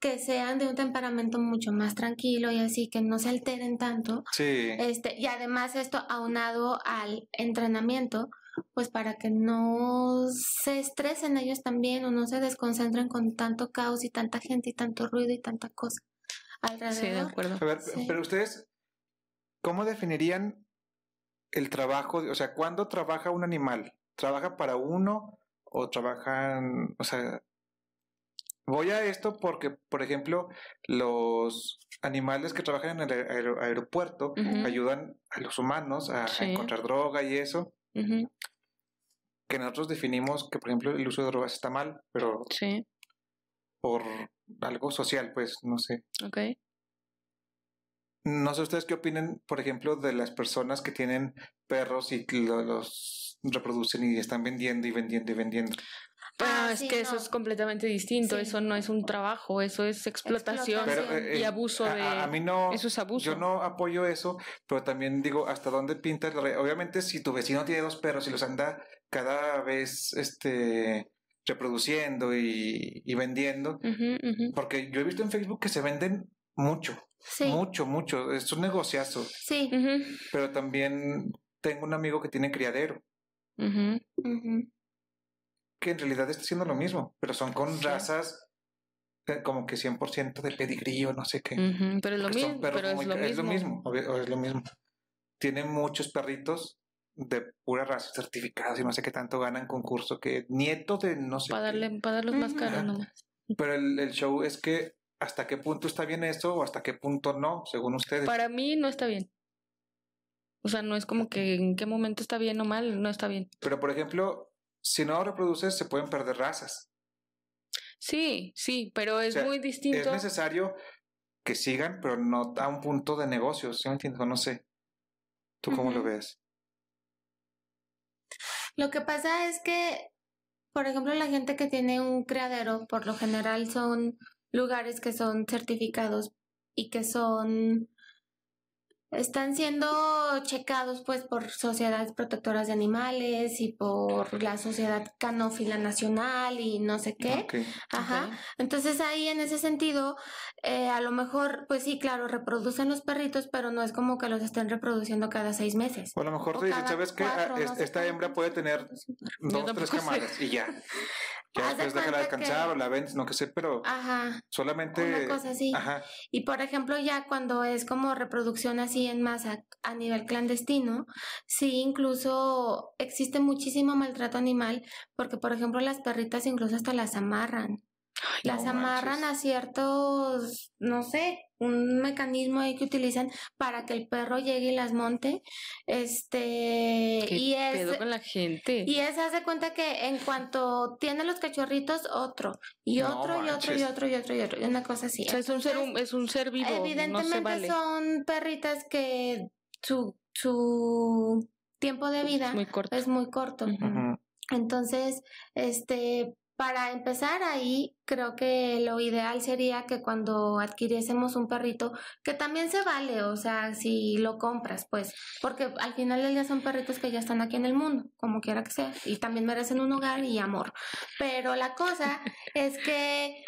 que sean de un temperamento mucho más tranquilo y así, que no se alteren tanto, Sí. este, y además esto aunado al entrenamiento, pues para que no se estresen ellos también o no se desconcentren con tanto caos y tanta gente y tanto ruido y tanta cosa alrededor. Sí, de acuerdo. A ver, Sí. pero ustedes, ¿cómo definirían el trabajo? O sea, ¿cuándo trabaja un animal? ¿Trabaja para uno o trabajan, o sea, voy a esto porque, por ejemplo, los animales que trabajan en el aer- aeropuerto ayudan a los humanos a, encontrar droga y eso, que nosotros definimos que, por ejemplo, el uso de drogas está mal, pero Sí, por algo social, pues, no sé. ok. No sé ustedes qué opinen, por ejemplo, de las personas que tienen perros y los reproducen y están vendiendo y vendiendo y vendiendo. Pero Ah, es sí, que eso es completamente distinto. Sí. Eso no es un trabajo, eso es explotación. Pero, eh, y eh, abuso a- de- A, a mí no. eso es abuso. Yo no apoyo eso, pero también digo, ¿hasta dónde pinta la re- Obviamente, si tu vecino tiene dos perros y los anda cada vez este, reproduciendo y, y vendiendo, porque yo he visto en Facebook que se venden mucho, Sí, mucho, mucho. Es un negociazo, sí. Pero también tengo un amigo que tiene criadero. Que en realidad está haciendo lo mismo, pero son con Sí. razas eh, como que 100% de pedigrí o no sé qué. Pero es lo mismo. Pero es lo mismo. mismo, obvio- es lo mismo. Tiene muchos perritos de pura raza certificados y no sé qué tanto ganan concurso que nieto de no sé Para qué. darle, para darlos más caros nomás. Pero el, el show es que hasta qué punto está bien eso o hasta qué punto no, según ustedes. Para mí no está bien. O sea, no es como que en qué momento está bien o mal, no está bien. Pero por ejemplo, si no reproduces se pueden perder razas. Sí, sí, pero es sea, muy Es distinto. necesario que sigan, pero no a un punto de negocios, ¿sí me entiendes? No sé. ¿Tú cómo lo ves? Lo que pasa es que, por ejemplo, la gente que tiene un criadero, por lo general son lugares que son certificados y que son están siendo checados pues por sociedades protectoras de animales y por la sociedad canófila nacional y no sé qué. Ajá. Entonces ahí en ese sentido, eh, a lo mejor, pues sí, claro, reproducen los perritos, pero no es como que los estén reproduciendo cada seis meses. O a lo mejor te dicen, ¿sabes qué? cuatro, Ah, no esta hembra puede tener dos, tres camadas y ya. Ya después déjala descansar que- o la vendes, no que sé, pero Ajá. solamente... Una cosa así. Ajá. Y por ejemplo, ya cuando es como reproducción así en masa a nivel clandestino, sí incluso existe muchísimo maltrato animal, porque por ejemplo las perritas incluso hasta las amarran. Las no amarran manches. a ciertos, no sé, un mecanismo ahí que utilizan para que el perro llegue y las monte. Este, ¿Qué y pedo es, con la gente? y es, haz de cuenta que en cuanto tiene los cachorritos, otro, y No otro, y otro, y otro, y otro, y otro, y una cosa así. O sea, es un ser, hum- es un ser vivo, no Evidentemente se vale. son perritas que su, su tiempo de vida Es muy corto. es muy corto. Ujú. Ujú. Entonces, este, para empezar ahí, creo que lo ideal sería que cuando adquiriésemos un perrito, que también se vale, o sea, si lo compras, pues, porque al final del día son perritos que ya están aquí en el mundo, como quiera que sea, y también merecen un hogar y amor. Pero la cosa es que,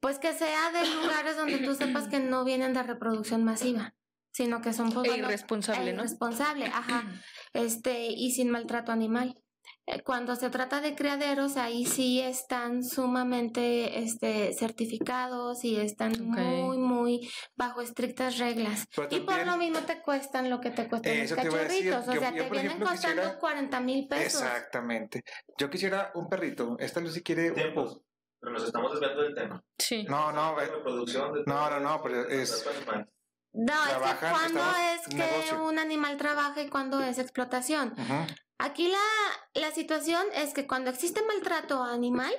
pues, que sea de lugares donde tú sepas que no vienen de reproducción masiva, sino que son pues, E bueno, irresponsable, ¿no? Irresponsable, ajá. Este, y sin maltrato animal. Eh, Cuando se trata de criaderos, ahí sí están sumamente este, certificados y están muy, muy bajo estrictas reglas. Pero y por lo mismo te cuestan lo que te cuestan los decir. cachorritos. O Yo- sea, yo, te vienen ejemplo, costando quisiera- 40 mil pesos. Exactamente. Yo quisiera un perrito. Esta Lucy quiere. Tiempos. Pero nos estamos desviando del tema. Sí. No, no, eh, no, no, no, pero es-. No, es que estamos es que negocio. un animal trabaja y cuando es explotación. Ujú. Aquí la, la situación es que cuando existe maltrato animal,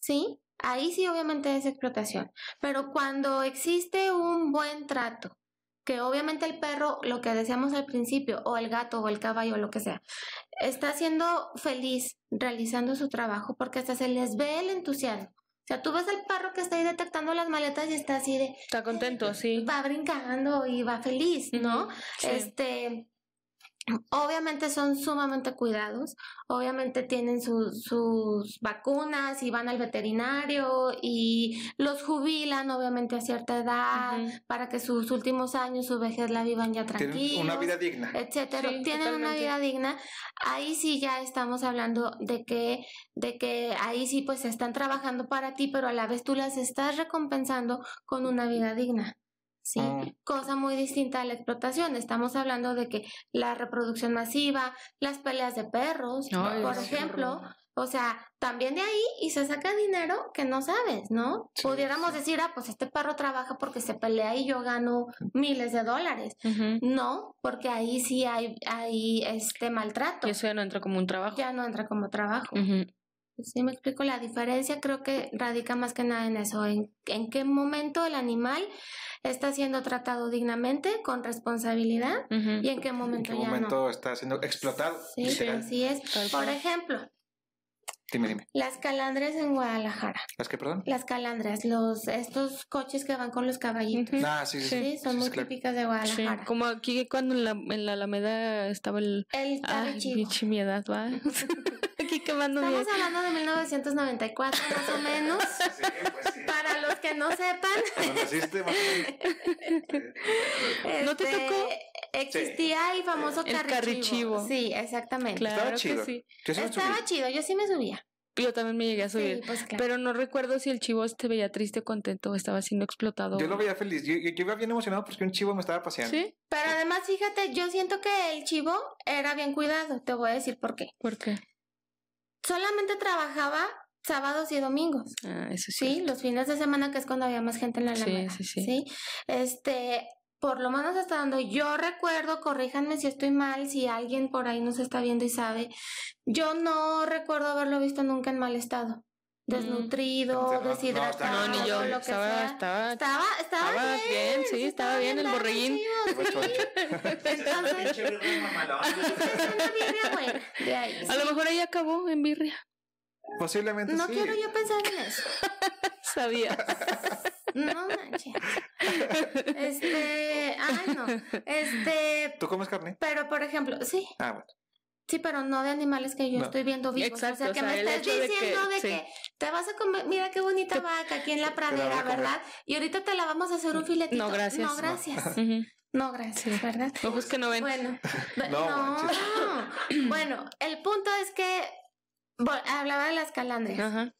¿sí? Ahí sí obviamente es explotación. Pero cuando existe un buen trato, que obviamente el perro, lo que decíamos al principio, o el gato, o el caballo, o lo que sea, está siendo feliz realizando su trabajo porque hasta se les ve el entusiasmo. O sea, tú ves al perro que está ahí detectando las maletas y está así de, Está contento, sí. va brincando y va feliz, ¿no? Sí. Este, obviamente son sumamente cuidados, obviamente tienen sus, sus vacunas y van al veterinario y los jubilan obviamente a cierta edad para que sus últimos años, su vejez la vivan ya tranquilos. Tienen una vida digna. etcétera, Sí, tienen una vida digna, ahí sí ya estamos hablando de que, de que ahí sí pues están trabajando para ti, pero a la vez tú las estás recompensando con una vida digna. Sí, Mm. cosa muy distinta a la explotación. Estamos hablando de que la reproducción masiva, las peleas de perros, Ay, por ejemplo, horror. o sea, también de ahí y se saca dinero que no sabes, ¿no? Sí, Pudiéramos sí. decir, ah, pues este perro trabaja porque se pelea y yo gano miles de dólares. No, porque ahí sí hay, hay este maltrato. Y eso ya no entra como un trabajo. Ya no entra como trabajo. Ujú. Sí, me explico. La diferencia creo que radica más que nada en eso, en, en qué momento el animal está siendo tratado dignamente, con responsabilidad, y en qué ¿En momento qué ya momento está siendo explotado? Sí, literal? así es. Por ejemplo, Dime, dime. las calandres en Guadalajara. ¿Las que, perdón? Las calandras, los, estos coches que van con los caballitos. Ah, sí, sí. Sí, son sí, muy claro. típicas de Sí, Guadalajara. como aquí cuando en la, en la Alameda estaba el... El Ay, bichi, mi edad, va. aquí quemando mi... Estamos hablando de 1994 más o menos. Sí, pues sí. Para los que no sepan, Cuando naciste, más o menos. ¿No te este, tocó? Existía el famoso El carrichivo. carrichivo. Sí, exactamente. Claro Estaba que chido. sí. Yo sí. Estaba chido, yo sí me subía. Yo también me llegué a subir. Sí, pues claro. Pero no recuerdo si el chivo se veía triste o contento o estaba siendo explotado. Yo lo veía feliz. Yo, yo, yo iba bien emocionado porque un chivo me estaba paseando. ¿Sí? Pero además, fíjate, yo siento que el chivo era bien cuidado. Te voy a decir por qué. ¿Por qué? Solamente trabajaba sábados y domingos. Ah, eso Sí, sí. los fines de semana que es cuando había más gente en la Sí, Alameda. sí, sí. Este, por lo menos hasta donde yo recuerdo, corríjanme si estoy mal, si alguien por ahí nos está viendo y sabe, yo no recuerdo haberlo visto nunca en mal estado. Desnutrido, No, no, deshidratado, No, ni yo. lo que Estaba, sea. estaba, Estaba, estaba, estaba bien, bien, sí, estaba bien el dado, borreguín. A lo mejor ahí acabó en birria. Posiblemente No sí. quiero yo pensar en eso. Sabía. No manches. Este, ay no. Este, ¿Tú comes carne? pero por ejemplo, sí, Ah, bueno. sí, pero no de animales que yo No. estoy viendo vivos. Exacto, o sea, que o sea, me estás hecho de que- diciendo de que, te vas a comer, mira qué bonita vaca aquí en la pradera. ¿verdad? Y ahorita te la vamos a hacer un filetito. No, gracias. No, gracias. No, gracias, ¿verdad? Ojos que no ven. Bueno, No no. bueno, el punto es que hablaba de las calandrias. Ajá.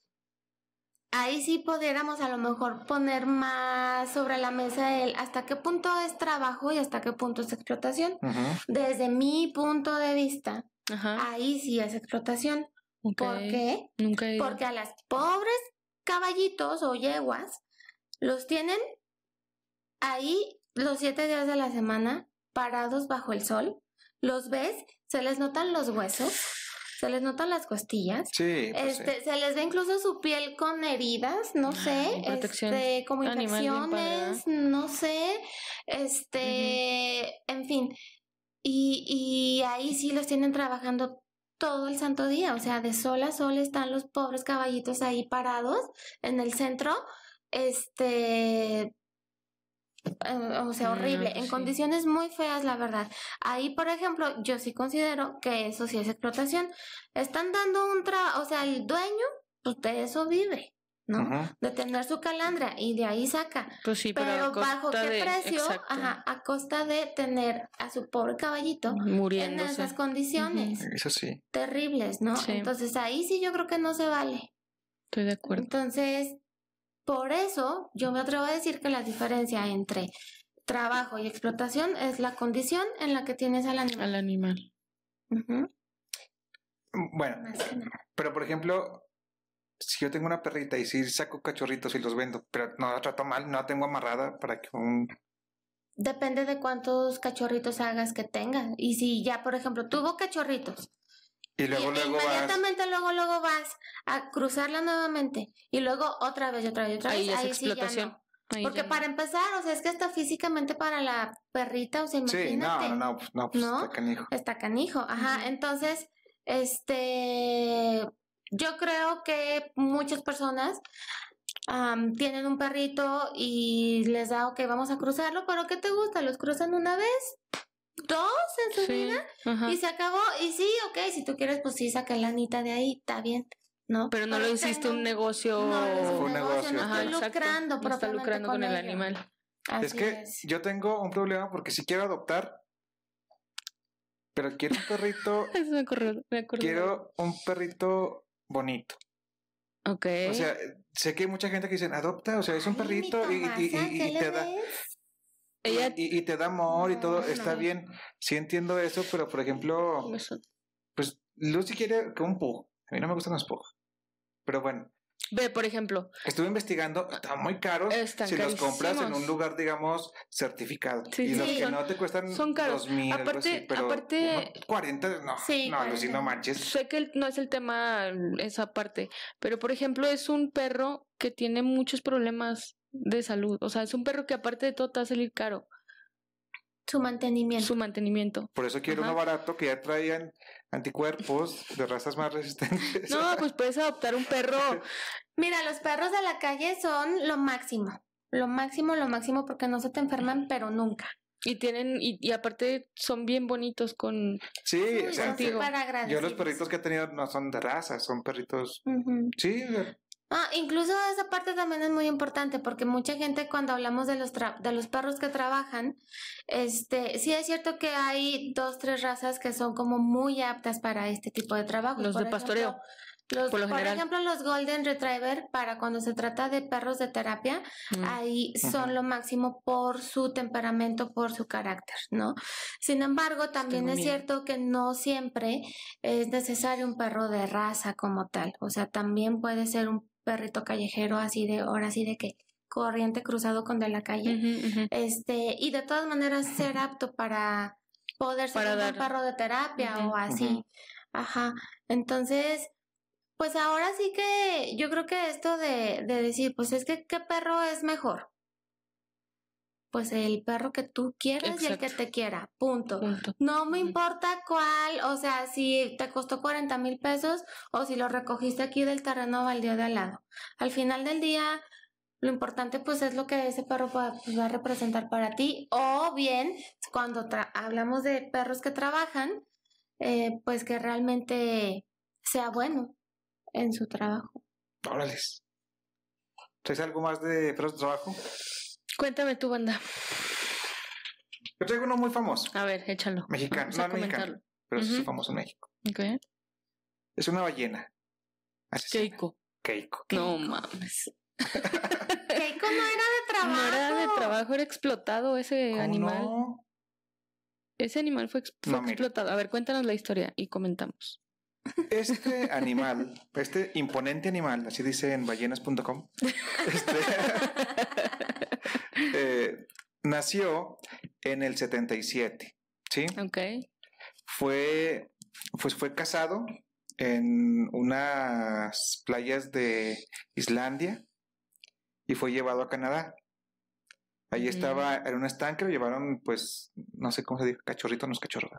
Ahí sí pudiéramos a lo mejor poner más sobre la mesa el hasta qué punto es trabajo y hasta qué punto es explotación. Desde mi punto de vista, Ajá. ahí sí es explotación. ¿Por qué? Nunca. Porque a las pobres caballitos o yeguas los tienen ahí los siete días de la semana parados bajo el sol. Los ves, se les notan los huesos, se les notan las costillas. Sí, pues sí. Este, se les ve incluso su piel con heridas, no sé, protección este, como infecciones, no sé, este, en fin. Y, y ahí sí los tienen trabajando todo el santo día, o sea, de sol a sol están los pobres caballitos ahí parados en el centro, este, o sea, Mm, horrible, en sí. condiciones muy feas, la verdad. Ahí, por ejemplo, yo sí considero que eso sí es explotación. Están dando un trabajo, o sea, el dueño, pues de eso vive, ¿no? Ujú. De tener su calandra y de ahí saca. Pues sí, pero, Pero a costa bajo qué de, precio, ajá, a costa de tener a su pobre caballito en muriéndose. esas condiciones Eso sí. terribles, ¿no? Sí. Entonces ahí sí yo creo que no se vale. Estoy de acuerdo. Entonces, por eso yo me atrevo a decir que la diferencia entre trabajo y explotación es la condición en la que tienes al animal. Al animal. Bueno, pero por ejemplo, si yo tengo una perrita y si saco cachorritos y los vendo, pero no la trato mal, no la tengo amarrada para que un... Depende de cuántos cachorritos hagas que tenga. Y si ya, por ejemplo, tuvo cachorritos Y luego, y luego vas... inmediatamente luego, luego vas a cruzarla nuevamente y luego otra vez otra vez otra Ahí vez, ya es ahí sí ya explotación. no. Ahí Porque ya para empezar, o sea, es que hasta físicamente para la perrita, o sea, imagínate. Sí, no, no, no, pues, no, pues ¿No? está canijo. Está canijo, ajá. Ujú. Entonces, este, yo creo que muchas personas am, tienen un perrito y les da, ok, vamos a cruzarlo, pero ¿qué te gusta? ¿Los cruzan una vez? ¿Dos en su Sí, vida? ajá. Y se acabó. Y sí, ok, si tú quieres, pues sí, saca la anita de ahí, está bien, ¿no? Pero no lo hiciste un negocio. No, un un negocio, Ajá, estoy exacto. lucrando No está lucrando con, el ello. animal. Así es que es. yo tengo un problema porque si quiero adoptar, pero quiero un perrito, Eso me acordó. Me quiero un perrito bonito. Ok. O sea, sé que hay mucha gente que dice, adopta, o sea, es un Ay, perrito y, y- y- y ¿qué le te da... Ella- y, y te da amor y todo, No, está no. bien. Sí entiendo eso, pero por ejemplo, pues Lucy quiere que un pug. A mí no me gustan los pug. Pero bueno, Ve, por ejemplo, estuve investigando, están muy caros Están si los compras en un lugar, digamos, certificado. Sí, y sí, los que son- no te cuestan son caros. dos mil, algo Aparte- así, pero aparte- uno- 40, no, Sí, no, Lucy, 40. no manches. sé que no es el tema esa parte, pero por ejemplo es un perro que tiene muchos problemas de salud. O sea, es un perro que aparte de todo te va a salir caro Su mantenimiento. su mantenimiento. Por eso quiero Ajá. uno barato que ya traían anticuerpos de razas más resistentes. No, pues puedes adoptar un perro. Mira, los perros de la calle son lo máximo. Lo máximo, lo máximo, porque no se te enferman, pero nunca. Y tienen, y, y aparte son bien bonitos con Sí, Uy, o sea, yo los perritos que he tenido no son de raza, son perritos. Sí, Ah, incluso esa parte también es muy importante porque mucha gente cuando hablamos de los tra- de los perros que trabajan, este, sí es cierto que hay dos tres razas que son como muy aptas para este tipo de trabajo. Los de pastoreo, Los, por lo por ejemplo, los Golden Retriever, para cuando se trata de perros de terapia, Mm. ahí son lo máximo por su temperamento, por su carácter, ¿no? Sin embargo, también es cierto que no siempre es necesario un perro de raza como tal. O sea, también puede ser un perrito callejero así de, ahora así de que corriente cruzado con de la calle. Este, y de todas maneras ser apto para poder ser un dar- perro de terapia o así. Ajá. Entonces, pues ahora sí que yo creo que esto de, de decir, pues es que qué perro es mejor. Pues el perro que tú quieras y el que te quiera. Punto. Punto. No me importa cuál, o sea, si te costó 40 mil pesos o si lo recogiste aquí del terreno baldío de al lado. Al final del día, lo importante pues es lo que ese perro va, pues, va a representar para ti. O bien, cuando hablamos de perros que trabajan, eh, pues que realmente sea bueno en su trabajo. órales. ¿Traes algo más de perros de trabajo? Cuéntame tu banda. Yo traigo uno muy famoso, A ver, échalo. mexicano, no es mexicano, pero sí es Ujú. famoso en México. Ok. Es una ballena. Asesina. Keiko. Keiko. No mames. Keiko no era de trabajo. No era de trabajo, era explotado ese ¿Cómo animal. no? Ese animal fue, No, explotado. A ver, cuéntanos la historia y comentamos. Este animal, este imponente animal, así dice en ballenas.com, este, eh, nació en el 77, ¿sí? Ok. Fue, pues fue casado en unas playas de Islandia y fue llevado a Canadá. Allí estaba en un estanque, lo llevaron, pues, no sé cómo se dice, cachorrito, no es cachorro.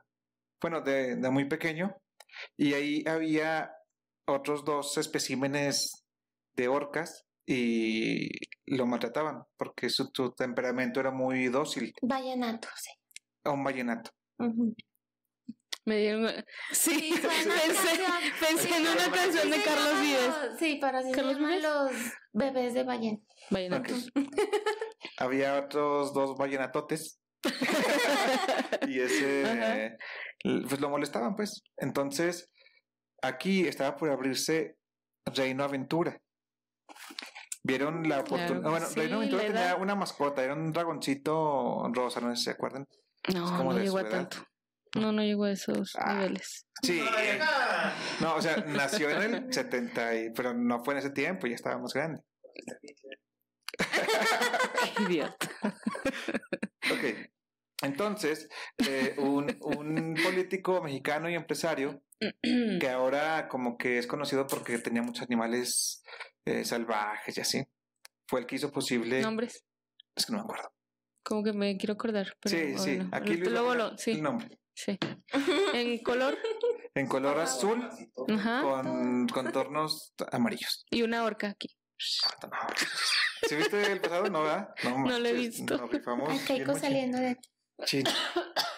Bueno, de, de muy pequeño. Y ahí había otros dos especímenes de orcas y lo maltrataban porque su, su temperamento era muy dócil Vallenato, sí. a un vallenato. Me dieron. Sí, Sí, pensé, en una canción de Sí, Carlos Vives. Sí, pero así se ¿Carlos Vives? los bebés de ballena. Vallenatos. Había otros dos vallenatotes y ese Ajá. eh, pues lo molestaban pues. Entonces aquí estaba por abrirse Reino Aventura. Vieron la oportunidad. Claro, bueno, sí, Reino Aventura tenía una mascota, era un dragoncito rosa, no sé si se acuerdan. No, como no de llegó a tanto. No, no llegó a esos Ah. niveles. Sí, No, o sea, nació en el 70, y, pero no fue en ese tiempo, ya estaba más grande. Qué idiota. Ok. Entonces, eh, un, un político mexicano y empresario que ahora como que es conocido porque tenía muchos animales eh, salvajes y así, fue el que hizo posible... Nombres. Es que no me acuerdo. Como que me quiero acordar. Pero sí, sí. no. Aquí Luego va a lo. Sí, el nombre. sí. En color. En color azul Ajá. con contornos amarillos. Y una horca aquí. ¿Sí viste el pasado? No, ¿verdad? No, No lo he visto. Nos rifamos Keiko saliendo de Sí,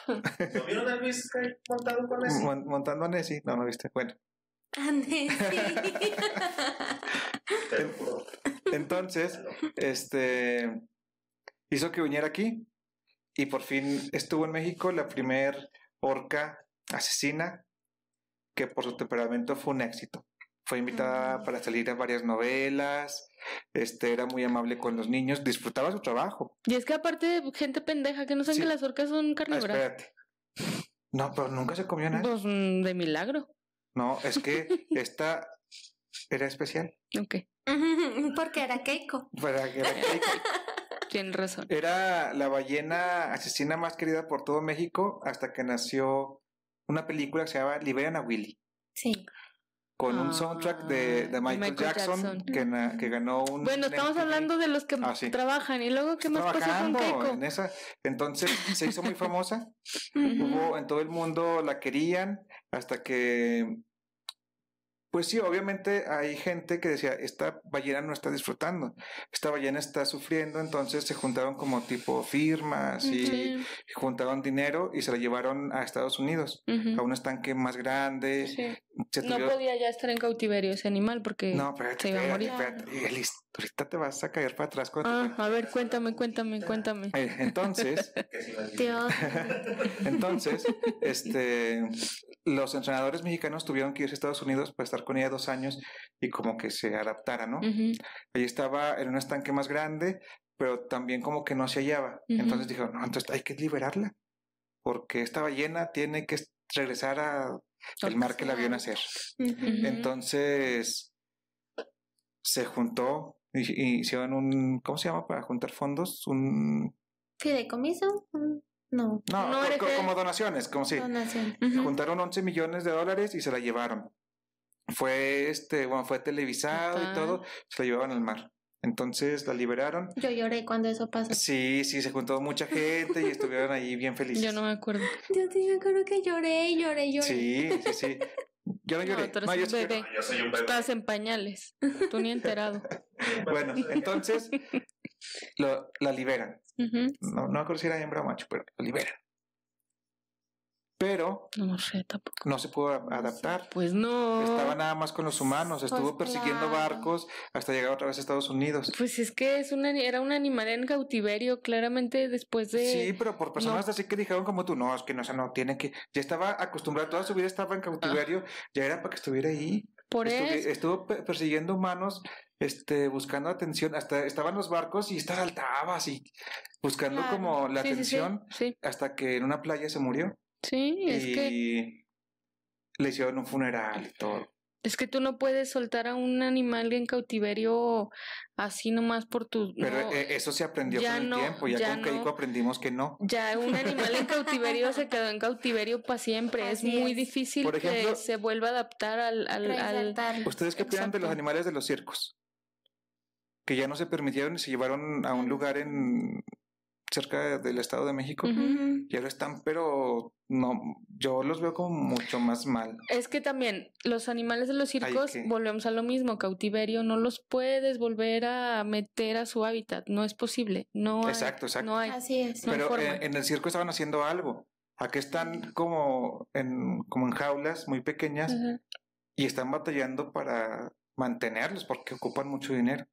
¿Lo vieron a Luis montado con mon- montando a Nessie. No, no viste. Bueno, Ande, sí. Te lo juro. entonces, este hizo que viniera aquí y por fin estuvo en México la primer orca asesina que por su temperamento fue un éxito. Fue invitada Mm. para salir a varias novelas, este era muy amable con los niños, disfrutaba su trabajo. Y es que aparte, gente pendeja que no saben Sí. que las orcas son Ah, carnívoras. espérate. No, pero nunca se comió nada. Pues mm, de milagro. No, es que esta era especial. Ok, Porque era Keiko. Para que era Keiko. tienes razón. Era la ballena asesina más querida por todo México hasta que nació una película que se llama Liberan a Willy, Sí. con un soundtrack de, de Ah, Michael, Michael Jackson, Jackson. Que, na- que ganó un... Bueno, estamos MTV. hablando de los que Ah, sí. trabajan. ¿Y luego qué más pasó con trabajando Keiko? en esa. Entonces se hizo muy famosa. Hubo en todo el mundo la querían hasta que pues sí, obviamente hay gente que decía, esta ballena no está disfrutando, esta ballena está sufriendo, entonces se juntaron como tipo firmas y, juntaron dinero y se la llevaron a Estados Unidos, a un estanque más grande. Sí. Se No podía ya estar en cautiverio ese animal porque... No, espérate, se iba a espérate, morir. espérate. Elis, ahorita te vas a caer para atrás. te Ah, a ver, cuéntame, cuéntame, cuéntame. Eh, entonces. Entonces, este, los entrenadores mexicanos tuvieron que irse a Estados Unidos para estar con ella dos años y como que se adaptara, ¿no? Ahí estaba en un estanque más grande, pero también como que no se hallaba. Entonces dijeron, no, entonces hay que liberarla, porque esta ballena tiene que regresar a el mar que la vio nacer. Entonces, se juntó y, y hicieron un, ¿cómo se llama? Para juntar fondos, un... ¿Fideicomiso? Mm, No. No, No, co- era co- que- como donaciones, como si... Donación. Ujú. juntaron 11 millones de dólares y se la llevaron. Fue este, bueno, fue televisado Ajá. y todo, se la llevaron al mar. Entonces la liberaron. Yo lloré cuando eso pasó. Sí, sí, se juntó mucha gente y estuvieron ahí bien felices. Yo no me acuerdo. Yo sí me acuerdo que lloré, lloré, lloré. Sí, sí, sí. Yo no No, lloré. tú eres No, yo un bebé. Soy un bebé. Estás en pañales. Tú ni enterado. Bueno, entonces lo, la liberan. No, no me acuerdo si era hembra o macho, pero la liberan. Pero No sé tampoco. no se pudo adaptar. Pues no. Estaba nada más con los humanos, estuvo Pues persiguiendo claro. barcos hasta llegar otra vez a Estados Unidos. Pues es que es una, era un animal en cautiverio, claramente después de... Sí, pero por personas así que dijeron como tú, no, es que no, o sea, no, tiene que, ya estaba acostumbrado, toda su vida estaba en cautiverio, ya era para que estuviera ahí. por Estuvi- eso. estuvo pe- persiguiendo humanos, este, buscando atención, hasta estaban los barcos y esta saltaba así, buscando Claro. como la Sí, sí, sí, atención, Sí, hasta que en una playa se murió. Sí, es que... le hicieron un funeral y todo. Es que tú no puedes soltar a un animal en cautiverio así nomás por tu... Pero no, eh, eso se aprendió con el no, tiempo. Ya, ya con Keiko no. aprendimos que no. Ya un animal en cautiverio se quedó en cautiverio para siempre. Es muy es. difícil Por ejemplo- que se vuelva a adaptar al... al, al-. ¿Ustedes qué opinan de los animales de los circos? Que ya no se permitieron y se llevaron a un Mm. lugar en cerca del Estado de México. Ujú. Ujú. Y ahora están, pero no, yo los veo como mucho más mal. Es que también los animales de los circos, volvemos a lo mismo, cautiverio, no los puedes volver a meter a su hábitat, no es posible, no hay, Exacto, exacto. no hay. Así es. No hay Pero forma. en, en el circo estaban haciendo algo. Aquí están como en, como en jaulas muy pequeñas y están batallando para mantenerlos porque ocupan mucho dinero.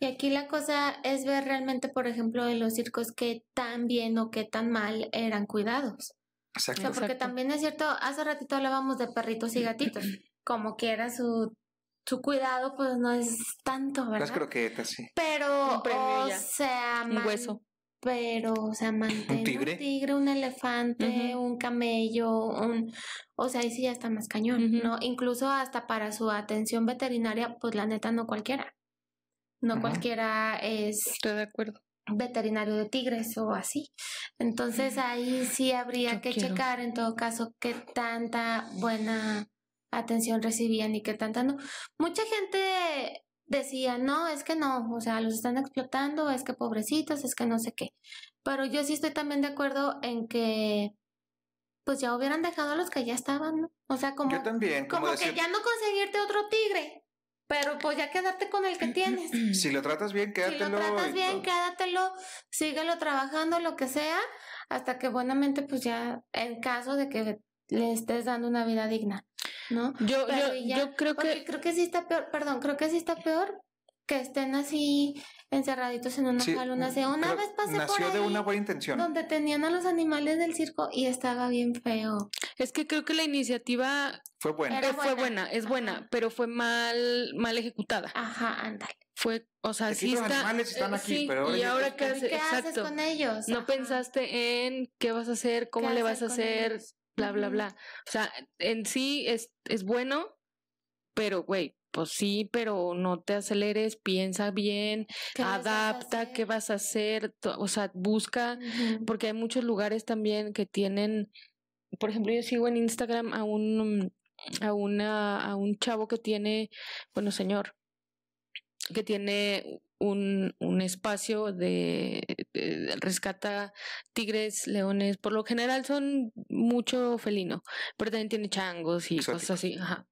Y aquí la cosa es ver realmente, por ejemplo, en los circos qué tan bien o qué tan mal eran cuidados. O Exacto. sea, porque Exacto. también es cierto, hace ratito hablábamos de perritos y gatitos, como que era su, su cuidado, pues no es tanto, Las ¿verdad? croquetas, sí. Pero, Un o sea, Un man- hueso. pero, o sea, mantener tigre? un elefante, un camello, un, o sea, ahí sí ya está más cañón. ¿no? Incluso hasta para su atención veterinaria, pues la neta no cualquiera. No cualquiera es Estoy de acuerdo. veterinario de tigres o así. Entonces ahí sí habría Yo que quiero. checar en todo caso qué tanta buena atención recibían y qué tanta no. Mucha gente decía, no, es que no, o sea, los están explotando, es que pobrecitos, es que no sé qué. Pero yo sí estoy también de acuerdo en que pues ya hubieran dejado a los que ya estaban, ¿no? O sea, como, Yo también, como, como decir, que ya no conseguirte otro tigre, pero pues ya quedarte con el que tienes. si lo tratas bien, Si quédatelo. lo tratas bien, quédatelo, síguelo trabajando, lo que sea, hasta que buenamente, pues ya, en caso de que le estés dando una vida digna, ¿no? Yo, Pero yo, ya, yo creo que creo que sí está peor, perdón, creo que sí está peor que estén así encerraditos en una Sí, jaula. Una, vez pasé por nació de ahí una buena intención. donde tenían a los animales del circo y estaba bien feo. es que creo que la iniciativa Fue bueno. Era eh, fue buena. buena, es buena, Ajá. pero fue mal mal ejecutada. Ajá, ándale. Fue, o sea, sí los está animales están eh, aquí, sí, pero ahora y ahora qué ¿Y haces, ¿Qué haces exacto. con ellos? No Ajá. pensaste en qué vas a hacer, cómo ¿Qué le vas a hacer, ellos? bla, bla, bla. O sea, en sí es, es bueno, pero, güey, pues sí, pero no te aceleres, piensa bien, ¿Qué les vas a adapta, qué vas a hacer, o sea, busca, porque hay muchos lugares también que tienen, por ejemplo, yo sigo en Instagram a un, a una, a un chavo que tiene, bueno, señor, que tiene un, un espacio de, de- rescata tigres, leones, por lo general son mucho felino, pero también tiene changos y cosas así, ajá.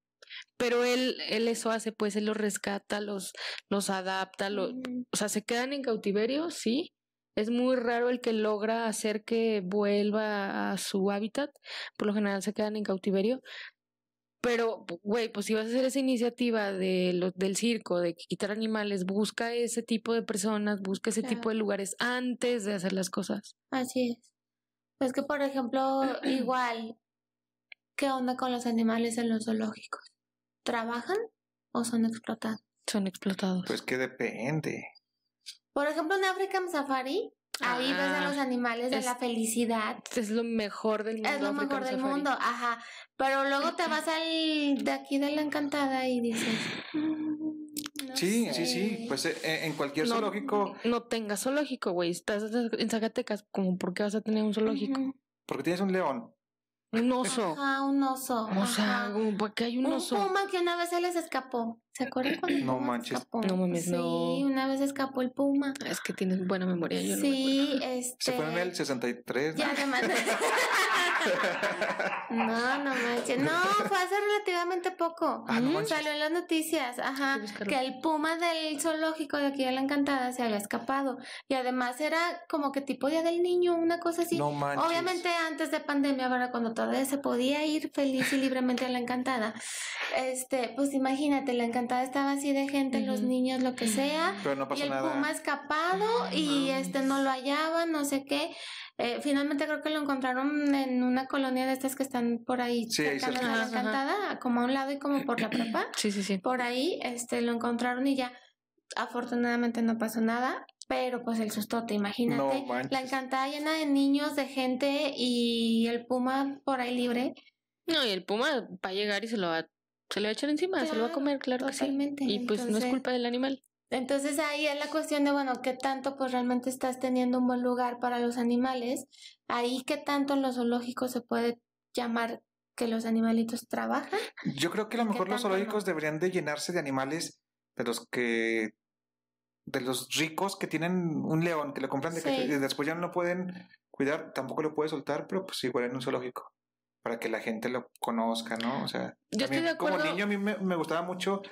Pero él, él eso hace, pues él los rescata, los, los adapta, los, Ujú. o sea, se quedan en cautiverio, sí. Es muy raro el que logra hacer que vuelva a su hábitat. Por lo general se quedan en cautiverio. Pero, güey, pues si vas a hacer esa iniciativa de lo, del circo, de quitar animales, busca ese tipo de personas, busca ese tipo de lugares antes de hacer las cosas. Así es. Pues que, por ejemplo, igual, ¿qué onda con los animales en los zoológicos? ¿Trabajan o son explotados? Son explotados. Pues que depende. Por ejemplo, en African Safari, ahí ves a Ah, los animales de es- la felicidad. es lo mejor del mundo. Es lo African mejor del Safari. mundo, ajá. Pero luego te vas al de aquí de la encantada y dices. "Mm, no Sí, sí, sé". sí. Pues eh, eh, en cualquier No, zoológico, No tengas zoológico, güey. Estás en Zacatecas, como por qué vas a tener un zoológico? Porque tienes un león. Un oso. Ajá, un oso. O sea, ¿por qué hay un Un oso? puma que una vez se les escapó. ¿Se acuerdan cuando No manches. escapó? No mames, sí, no. una vez escapó el puma. Es que tienes buena memoria, yo no me sí, este. Se fue en el 63. Ya ¿no? además. no, no manches. No, fue hace relativamente poco. Ah, no. Salió en las noticias, ajá, que el puma del zoológico de aquí de la Encantada se había escapado. Y además era como que tipo día del niño, una cosa así. No manches. Obviamente antes de pandemia, ¿verdad? Cuando todavía se podía ir feliz y libremente a la encantada. Este, pues imagínate, la encantada estaba así de gente, los niños, lo que sea. Pero no Y pasó el nada. puma escapado y este no lo hallaban, no sé qué. Eh, finalmente creo que lo encontraron en una colonia de estas que están por ahí Sí, ahí cerca. la Ajá, ajá. encantada, como a un lado y como por la prepa. Sí, sí, sí. Por ahí este lo encontraron y ya afortunadamente no pasó nada, pero pues el sustote, imagínate. No la encantada llena de niños, de gente y el puma por ahí libre. No, y el puma va a llegar y se lo va, se lo va a echar encima, se lo va a comer, claro que sí. totalmente. Y pues no es culpa del animal. Entonces ahí es la cuestión de, bueno, qué tanto pues realmente estás teniendo un buen lugar para los animales. Ahí qué tanto en los zoológicos se puede llamar que los animalitos trabajan. Yo creo que a lo mejor los no? zoológicos deberían de llenarse de animales de los que de los ricos que tienen un león que le compran de Sí. y después ya no lo pueden cuidar, tampoco lo puede soltar, pero pues igual en un zoológico para que la gente lo conozca, ¿no? O sea, Yo estoy de como niño a mí me, me gustaba mucho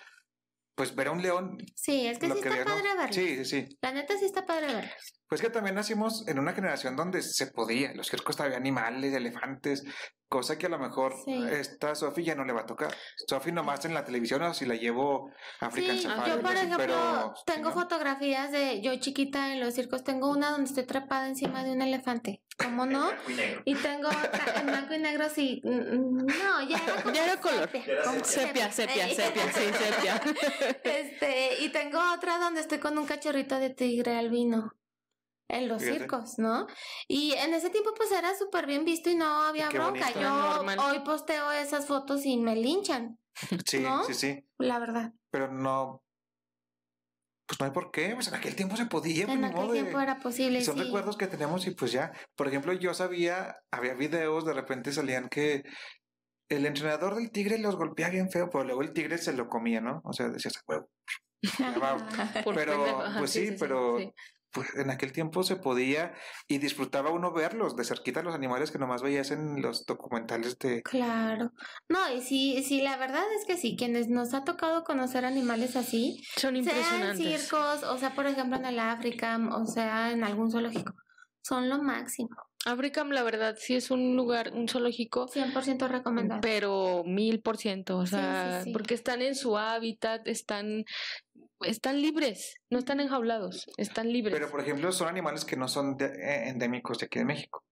pues ver a un león Sí, es que sí que está ¿no? padre verlos. Sí, sí, sí. La neta sí está padre verlos. Pues que también nacimos en una generación donde se podía, en los circos había animales, elefantes, cosa que a lo mejor Sí. esta Sofi ya no le va a tocar. Sofi nomás en la televisión o si la llevo a African Sí, Safari. yo por ejemplo pero, tengo ¿no? fotografías de yo chiquita en los circos. Tengo una donde estoy trepada encima de un elefante. ¿Cómo no? Y tengo otra en blanco y negro, sí. No, ya era como Ya era color. sepia, Sepia, sepia, sepia, sí, sepia. Este, y tengo otra donde estoy con un cachorrito de tigre albino. En los Fíjate. circos, ¿no? Y en ese tiempo pues era súper bien visto y no había Qué bronca. bonito. Yo Normal. hoy posteo esas fotos y me linchan, Sí, ¿no? sí, sí. la verdad. Pero no. Pues no hay por qué. Pues en aquel tiempo se podía. Pues en aquel modo de- tiempo era posible. Y son sí. recuerdos que tenemos y pues ya. Por ejemplo, yo sabía, había videos, de repente salían que el entrenador del tigre los golpeaba bien feo, pero luego el tigre se lo comía, ¿no? O sea, decías, huevo. ya va". Por Pero, pues sí, pero sí. Pues en aquel tiempo se podía y disfrutaba uno verlos de cerquita los animales que nomás veías en los documentales de Claro. No, y sí, sí, la verdad es que sí, quienes nos ha tocado conocer animales así, Son sea en impresionantes. circos, o sea, por ejemplo, en el África, o sea, en algún zoológico, son lo máximo. África, la verdad, sí es un lugar, un zoológico 100% recomendado. pero mil por ciento, o Sí, sí, sea, sí. porque están en su hábitat, están, están libres, no están enjaulados, están libres. Pero por ejemplo, son animales que no son de- eh, endémicos de aquí de México.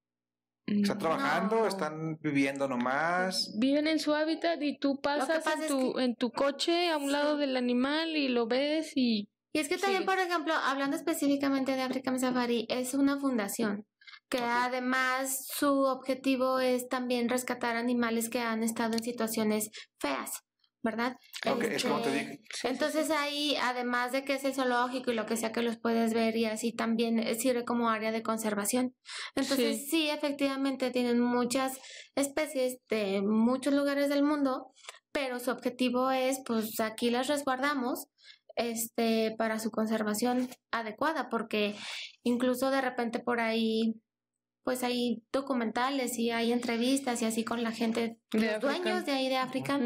Están Mm, trabajando, No. están viviendo nomás. Viven en su hábitat y tú pasas pasa en, es tu, que- en tu coche a un Sí. lado del animal y lo ves y Y es que también, Sí. por ejemplo, hablando específicamente de African Safari, es una fundación que además su objetivo es también rescatar animales que han estado en situaciones feas, ¿verdad? Ok, es como te Este, dije. Entonces ahí, además de que es el zoológico y lo que sea que los puedes ver y así también eh, sirve como área de conservación. Entonces Sí. sí, efectivamente tienen muchas especies de muchos lugares del mundo, pero su objetivo es, pues aquí las resguardamos este para su conservación adecuada, porque incluso de repente por ahí pues hay documentales y hay entrevistas y así con la gente, De los África. dueños de ahí de África,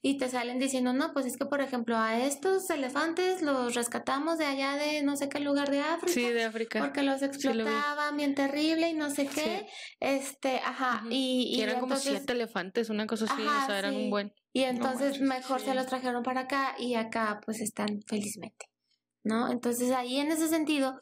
y te salen diciendo, no, pues es que, por ejemplo, a estos elefantes los rescatamos de allá de no sé qué lugar de África. sí, de África. Porque los explotaban bien terrible y no sé qué. Este, ajá. Y, Y y eran como entonces, siete elefantes, una cosa así, Ajá, o sea, eran sí. un buen. y entonces mejor se los trajeron para acá y acá pues están felizmente. ¿No? Entonces ahí en ese sentido,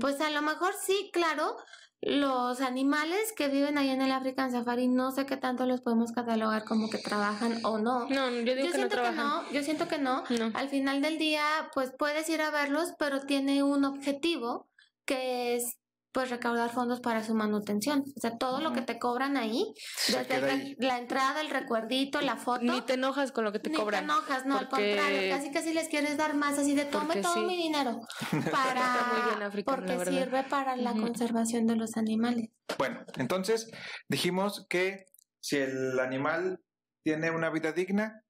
pues a lo mejor sí, claro, los animales que viven ahí en el African Safari, no sé qué tanto los podemos catalogar como que trabajan o no. No, yo digo Yo que no siento que no, yo siento que no. No. Al final del día, pues puedes ir a verlos, pero tiene un objetivo que es pues recaudar fondos para su manutención. O sea, todo lo que te cobran ahí, desde la entrada, el recuerdito, la foto. Ni te enojas con lo que te ni cobran. enojas, no, al contrario, casi casi les quieres dar más así de tome Porque todo sí. mi dinero para Está muy bien África, la porque sirve para la conservación de los animales. Bueno, entonces dijimos que si el animal tiene una vida digna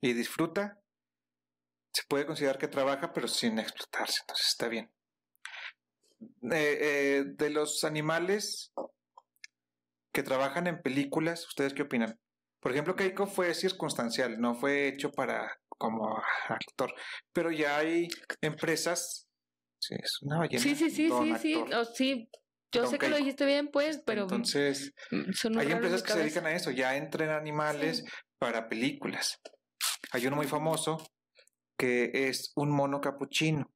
y disfruta, se puede considerar que trabaja, pero sin explotarse. Entonces está bien. Eh, eh, de los animales que trabajan en películas, ¿ustedes qué opinan? Por ejemplo, Keiko fue circunstancial, no fue hecho para como actor, pero ya hay empresas. Sí, es una ballena. Sí, sí, sí, sí, sí. Oh, sí. Yo Don sé que lo dijiste bien, pues, pero Entonces, mm, son hay empresas que se dedican a eso, ya entrenan animales para películas. Hay uno muy famoso que es un mono capuchino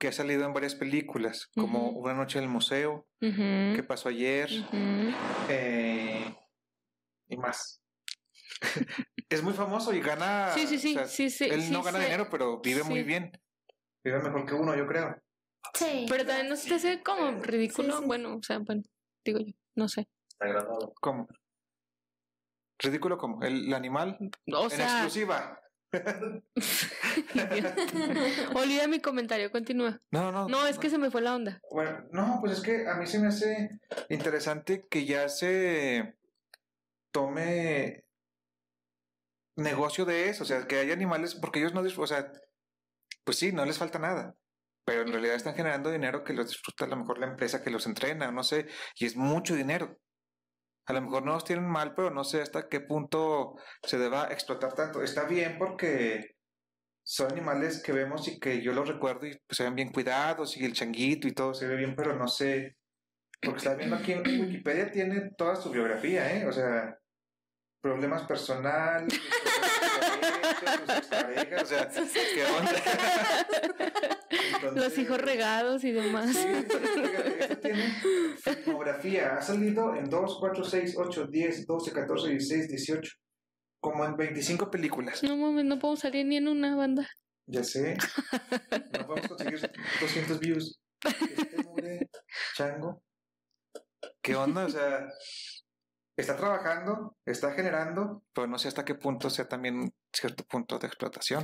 que ha salido en varias películas, como Ujú. Una noche en el museo, Ujú, ¿Qué pasó ayer? ujú. eh, y más. es muy famoso y gana. Sí, sí, sí, o sea, sí, sí. él sí no gana dinero, pero vive muy Sí. bien. Vive mejor que uno, yo creo. Sí. Pero también no se te hace como ridículo. Sí, sí. Bueno, o sea, bueno, digo yo, no sé. Está grabado. ¿Cómo? Ridículo como el, el animal O en sea, exclusiva. olvida mi comentario, continúa. No, no. No, es que se me fue la onda. Bueno, no, pues es que a mí se me hace interesante que ya se tome negocio de eso, o sea, que hay animales, porque ellos no disfrutan, o sea, pues sí, no les falta nada, pero en realidad están generando dinero que los disfruta a lo mejor la empresa que los entrena, no sé, y es mucho dinero. A lo mejor no los tienen mal, pero no sé hasta qué punto se deba explotar tanto. Está bien porque son animales que vemos y que yo los recuerdo y pues se ven bien cuidados y el changuito y todo se ve bien, pero no sé. Porque está viendo aquí en Wikipedia tiene toda su biografía, ¿eh? O sea, problemas personales, sus exparejas, o sea, ¿qué onda? Los hijos regados y demás. Sí, esto tiene filmografía. Ha salido en 2, 4, 6, 8, 10, 12, 14, 16, 18. Como en 25 películas. No mames, no puedo salir ni en una banda. Ya sé. No podemos conseguir 200 views. Este mugre chango. ¿Qué onda? O sea, está trabajando, está generando, pero no sé hasta qué punto sea también cierto punto de explotación.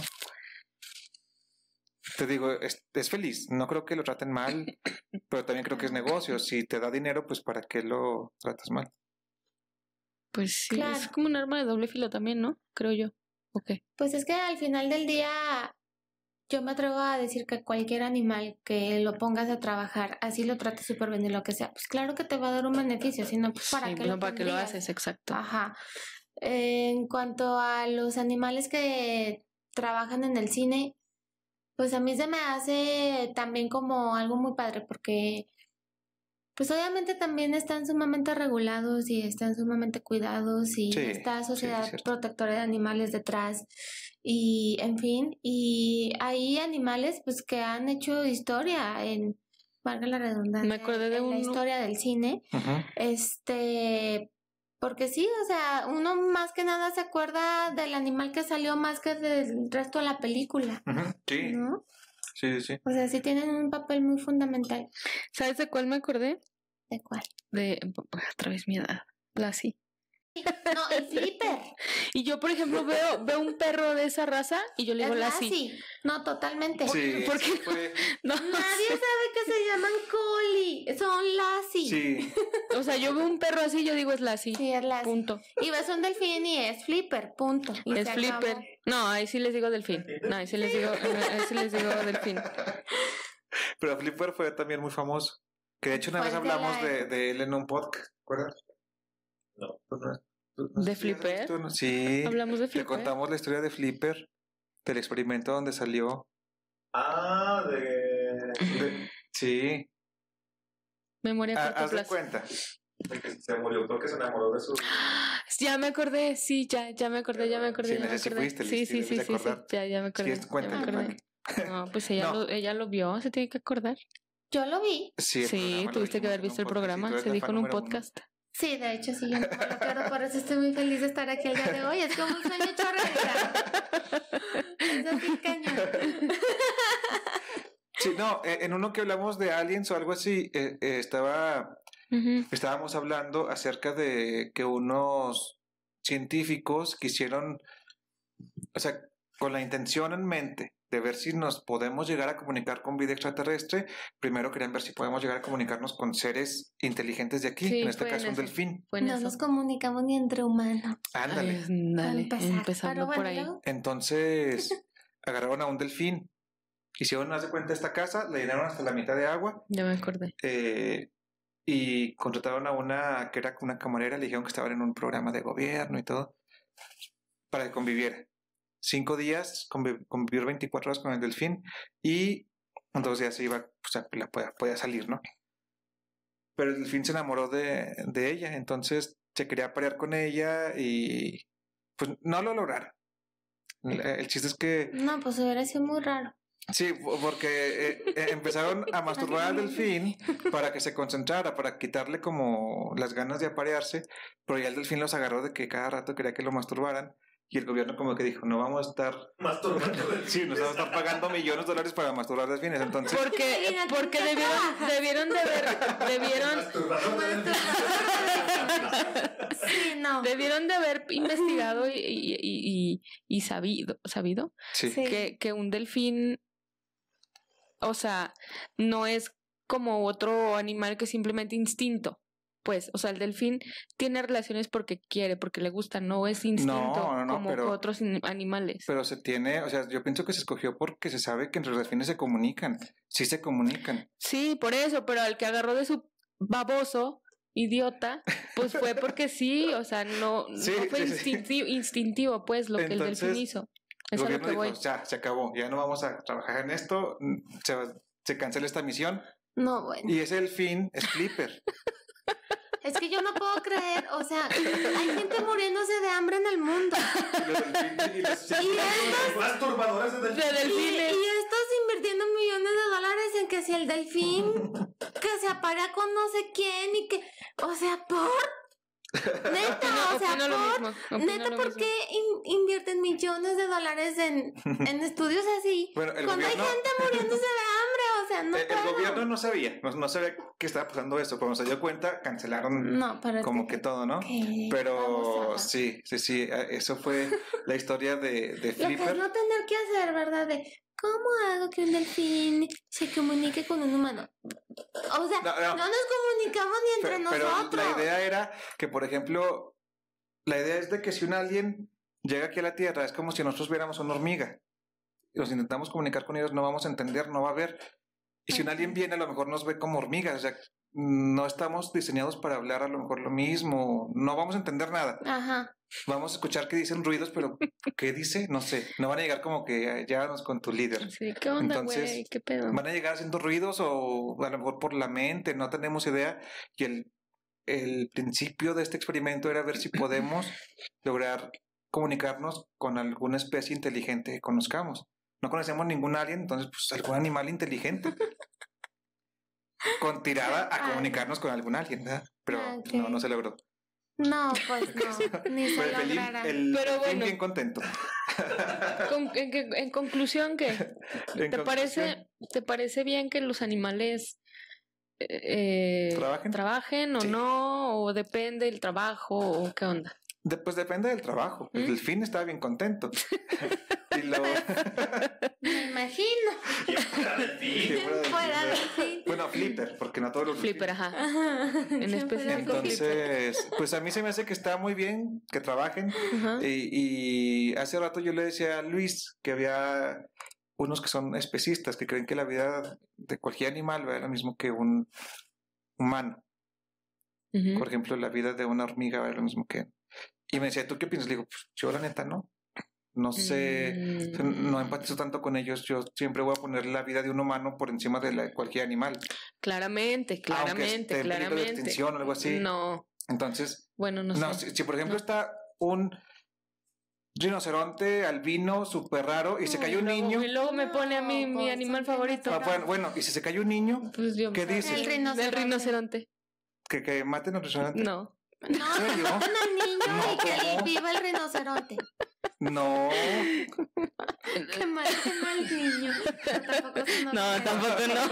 Te digo, es, es feliz. No creo que lo traten mal, pero también creo que es negocio. Si te da dinero, pues ¿para qué lo tratas mal? Pues sí, Claro. es como un arma de doble filo también, ¿no? Creo yo. Ok. Pues es que al final del día yo me atrevo a decir que cualquier animal que lo pongas a trabajar, así lo trates súper bien y lo que sea, pues claro que te va a dar un beneficio, si no, pues para Sí, qué no, lo para qué lo haces, exacto. Ajá. En cuanto a los animales que trabajan en el cine, pues a mí se me hace también como algo muy padre porque pues obviamente también están sumamente regulados y están sumamente cuidados y Sí, está sí, Sociedad es. Protectora de Animales detrás y en fin, y hay animales pues que han hecho historia en, valga la redundancia, Me acordé de en la uno- historia del cine. Este, porque sí, o sea, uno más que nada se acuerda del animal que salió más que del resto de la película, Sí, ¿no? sí, sí, sí. O sea, sí tienen un papel muy fundamental. ¿Sabes de cuál me acordé? ¿De cuál? De otra vez mi edad. Lassie. No, el flipper. Y yo, por ejemplo, veo, veo un perro de esa raza y yo le digo Lassie. Lassie. No, totalmente. Sí, ¿Por sí qué? fue- No, Nadie sabe que se llaman Collie. Son Lassie. sí. o sea, yo veo un perro así y yo digo es Lassie. Sí, es Lassie. Punto. Y ves un delfín y es flipper, punto. Y Es flipper. acabó. No, ahí sí les digo delfín. No, ahí sí les digo, ahí sí les digo delfín. Pero Flipper fue también muy famoso. Que de hecho una vez hablamos la- de, de él en un podcast, ¿recuerdas? No. ¿De Flipper? Sí. Hablamos de Te flipper. contamos la historia de Flipper, del experimento donde salió. Ah, de. De- sí. Memoria Ah, a corto haz de plazo. cuenta. que se murió, creo que se enamoró de su. Ya me acordé, sí, ya, ya me acordé, ya me acordé, Sí, ya me sí acordé. fuiste, Sí, sí, sí, sí, sí, ya, ya me acordé. ya me cuéntale, acordé. Paqui. No, pues ella, No. Lo, ella lo vio, se tiene que acordar. Yo lo vi. Sí, Sí, tuviste que haber visto el programa, se dijo en un podcast. Sí, de hecho sí, yo no me lo pierdo, por eso estoy muy feliz de estar aquí el día de hoy. Es como un sueño realidad. Es así cañón. Sí, no, eh, en uno que hablamos de aliens o algo así, eh, eh, estaba, estábamos hablando acerca de que unos científicos quisieron, o sea, con la intención en mente de ver si nos podemos llegar a comunicar con vida extraterrestre, primero querían ver si podemos llegar a comunicarnos con seres inteligentes de aquí, Sí, en este caso un eso. delfín. No eso. nos comunicamos ni entre humanos. Ándale. Ay, dale, empezar. empezando por ahí. Entonces agarraron a un delfín, hicieron, haz de cuenta, esta casa, le llenaron hasta la mitad de agua Ya me acordé. eh, y contrataron a una que era una camarera, le dijeron que estaban en un programa de gobierno y todo, para que conviviera. Cinco días, convi- convivir 24 horas con el delfín y entonces ya se iba, o sea, la podía, podía salir, ¿no? Pero el delfín se enamoró de, de ella, entonces se quería parear con ella y pues no lo lograron. El, el chiste es que No, pues hubiera sido muy raro. Sí, po- porque eh, eh, empezaron a masturbar al delfín para que se concentrara, para quitarle como las ganas de aparearse, pero ya el delfín los agarró de que cada rato quería que lo masturbaran Y el gobierno como que dijo, no vamos a estar, Masturbando sí, nos vamos a estar pagando millones de dólares para masturbar delfines. Entonces, Porque, porque ¿qué debieron, debieron de haber, debieron. Sí, no. debieron de haber investigado y, y, y, y- y sabido, sabido. Sí. que, que un delfín, o sea, no es como otro animal que simplemente instinto. Pues, o sea, el delfín tiene relaciones porque quiere, porque le gusta, no es instinto no, no, como pero- otros animales. Pero se tiene, o sea, yo pienso que se escogió porque se sabe que entre los delfines se comunican. Sí se comunican. Sí, por eso, pero al que agarró de su baboso, idiota, pues fue porque sí, o sea, no, Sí, fue sí, sí. instintivo, pues, lo que el delfín hizo. El Es a lo que dijo, voy. ya, se acabó, ya no vamos a trabajar en esto, mm, se, se cancela esta misión. No, bueno. Y ese delfín es Flipper. Es que yo no puedo creer, o sea, hay gente muriéndose de hambre en el mundo. Y los- Y estos, de De delfines. y, estos invirtiendo millones de dólares en que si el delfín que se aparea con no sé quién y que, o sea, por neta, o sea, por mismo, neta, lo ¿por qué in- invierten millones de dólares en, en estudios así? Bueno, Cuando gobierno, hay gente muriéndose de hambre, o sea, no el, el puedo. gobierno no sabía, no, no sabía que estaba pasando esto. Cuando se dio cuenta, cancelaron No, pero como que todo, ¿no? Qué Pero sí, sí, sí, eh, eso fue la historia de, de Lo que es Flipper. no tener que hacer, ¿verdad? De ¿cómo hago que un delfín se comunique con un humano? O sea, No, no, no. nos comunicamos ni entre Pero, pero nosotros. la idea era que, por ejemplo, la idea es de que si un alien llega aquí a la Tierra, es como si nosotros viéramos una hormiga. Y nos intentamos comunicar con ellos, no vamos a entender, no va a ver. Y si un alien viene, a lo mejor nos ve como hormigas. O sea, no estamos diseñados para hablar a lo mejor lo mismo. No vamos a entender nada. Ajá. Vamos a escuchar que dicen ruidos, pero ¿qué dice? No sé. No van a llegar como que ya nos con tu líder. Sí, ¿qué onda, Entonces? ¿Qué pedo? Van a llegar haciendo ruidos o a lo mejor por la mente, no tenemos idea. Y el, el principio de este experimento era ver si podemos lograr comunicarnos con alguna especie inteligente que conozcamos. No conocemos ningún alien, entonces pues algún animal inteligente. con tirada a Ay. comunicarnos con algún alien, ¿verdad? Pero Ah, no, no se logró. No, pues no, ni se Pero el logrará. el Pero Pelín bueno. bien contento. Con- en, que- en conclusión, ¿qué? En ¿Te conclusión, parece, ¿Te parece bien que los animales eh, ¿Trabajen? trabajen o Sí. no? ¿O depende del trabajo? ¿O qué onda? de- pues depende del trabajo. El ¿Mm? delfín estaba bien contento. Y lo... Me imagino. Y fuera del fin. Bueno, Flipper, porque no todos los Flipper, ajá. Ajá. En algo- Entonces, pues a mí se me hace que está muy bien que trabajen. Y, y hace rato yo le decía a Luis que había unos que son especistas, que creen que la vida de cualquier animal va lo mismo que un humano. Por ejemplo, la vida de una hormiga va lo mismo que... Y me decía, ¿tú qué piensas? Le digo, pues yo la neta no. No sé, Mm, no empatizo tanto con ellos. Yo siempre voy a poner la vida de un humano por encima de la de cualquier animal. Claramente, claramente, esté en peligro de claramente. extinción o algo así. No, Entonces, bueno, no, No, sé. si, si por ejemplo No. está un rinoceronte albino súper raro y se cayó un luego- niño. Y luego me pone a mí No, mi animal favorito. Ah, bueno, bueno, y si se cayó un niño, Pues yo ¿Qué dices? El Del rinoceronte. rinoceronte. que, que maten al rinoceronte. No. No, ¿En serio? maten al niño No, y que ¿cómo? viva el rinoceronte. No, Que maten al niño. No, tampoco se No, tampoco no.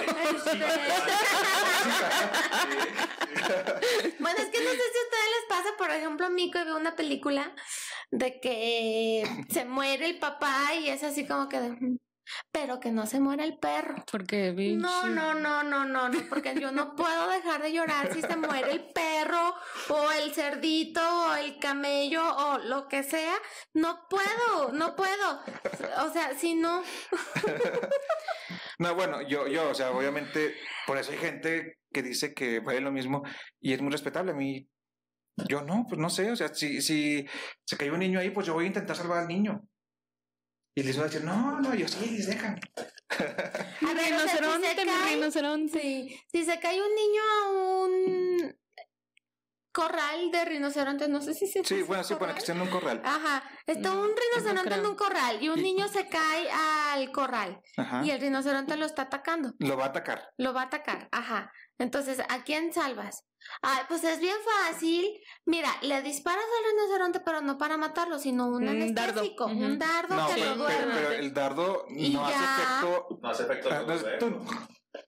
Bueno, es que no sé si a ustedes les pasa, por ejemplo, a mí que veo una película de que se muere el papá y es así como que de, "Mm", pero que no se muera el perro. Porque No, no, no, no, no, no, porque yo no puedo dejar de llorar si se muere el perro o el cerdito o el camello o lo que sea. No puedo, no puedo. O sea, si no, no, bueno, yo, yo, o sea, obviamente, por eso hay gente que dice que vale lo mismo y es muy respetable. A mí, yo no, pues no sé, o sea, si, si se cayó un niño ahí, pues yo voy a intentar salvar al niño. Y les voy a decir, no, no, yo sí, les dejan. A ver, o sea, si rinoceronte, se mi cae- rinoceronte. Sí, si se cae un niño a un corral de rinocerontes, no sé si se Sí, bueno, sí, corral. para que estén en un corral. Ajá, está No, un no rinoceronte en un corral y un Y- niño se cae al corral Ajá. y el rinoceronte lo está atacando, Lo va a atacar. lo va a atacar, ajá. Entonces, ¿a quién salvas? Ay, pues es bien fácil. Mira, le disparas al rinoceronte, pero no para matarlo, sino un Un dardo. anestésico, Ujú. un dardo No, que pero, lo pero- duerme. pero el dardo Y no hace ya. efecto No hace efecto Ah, no,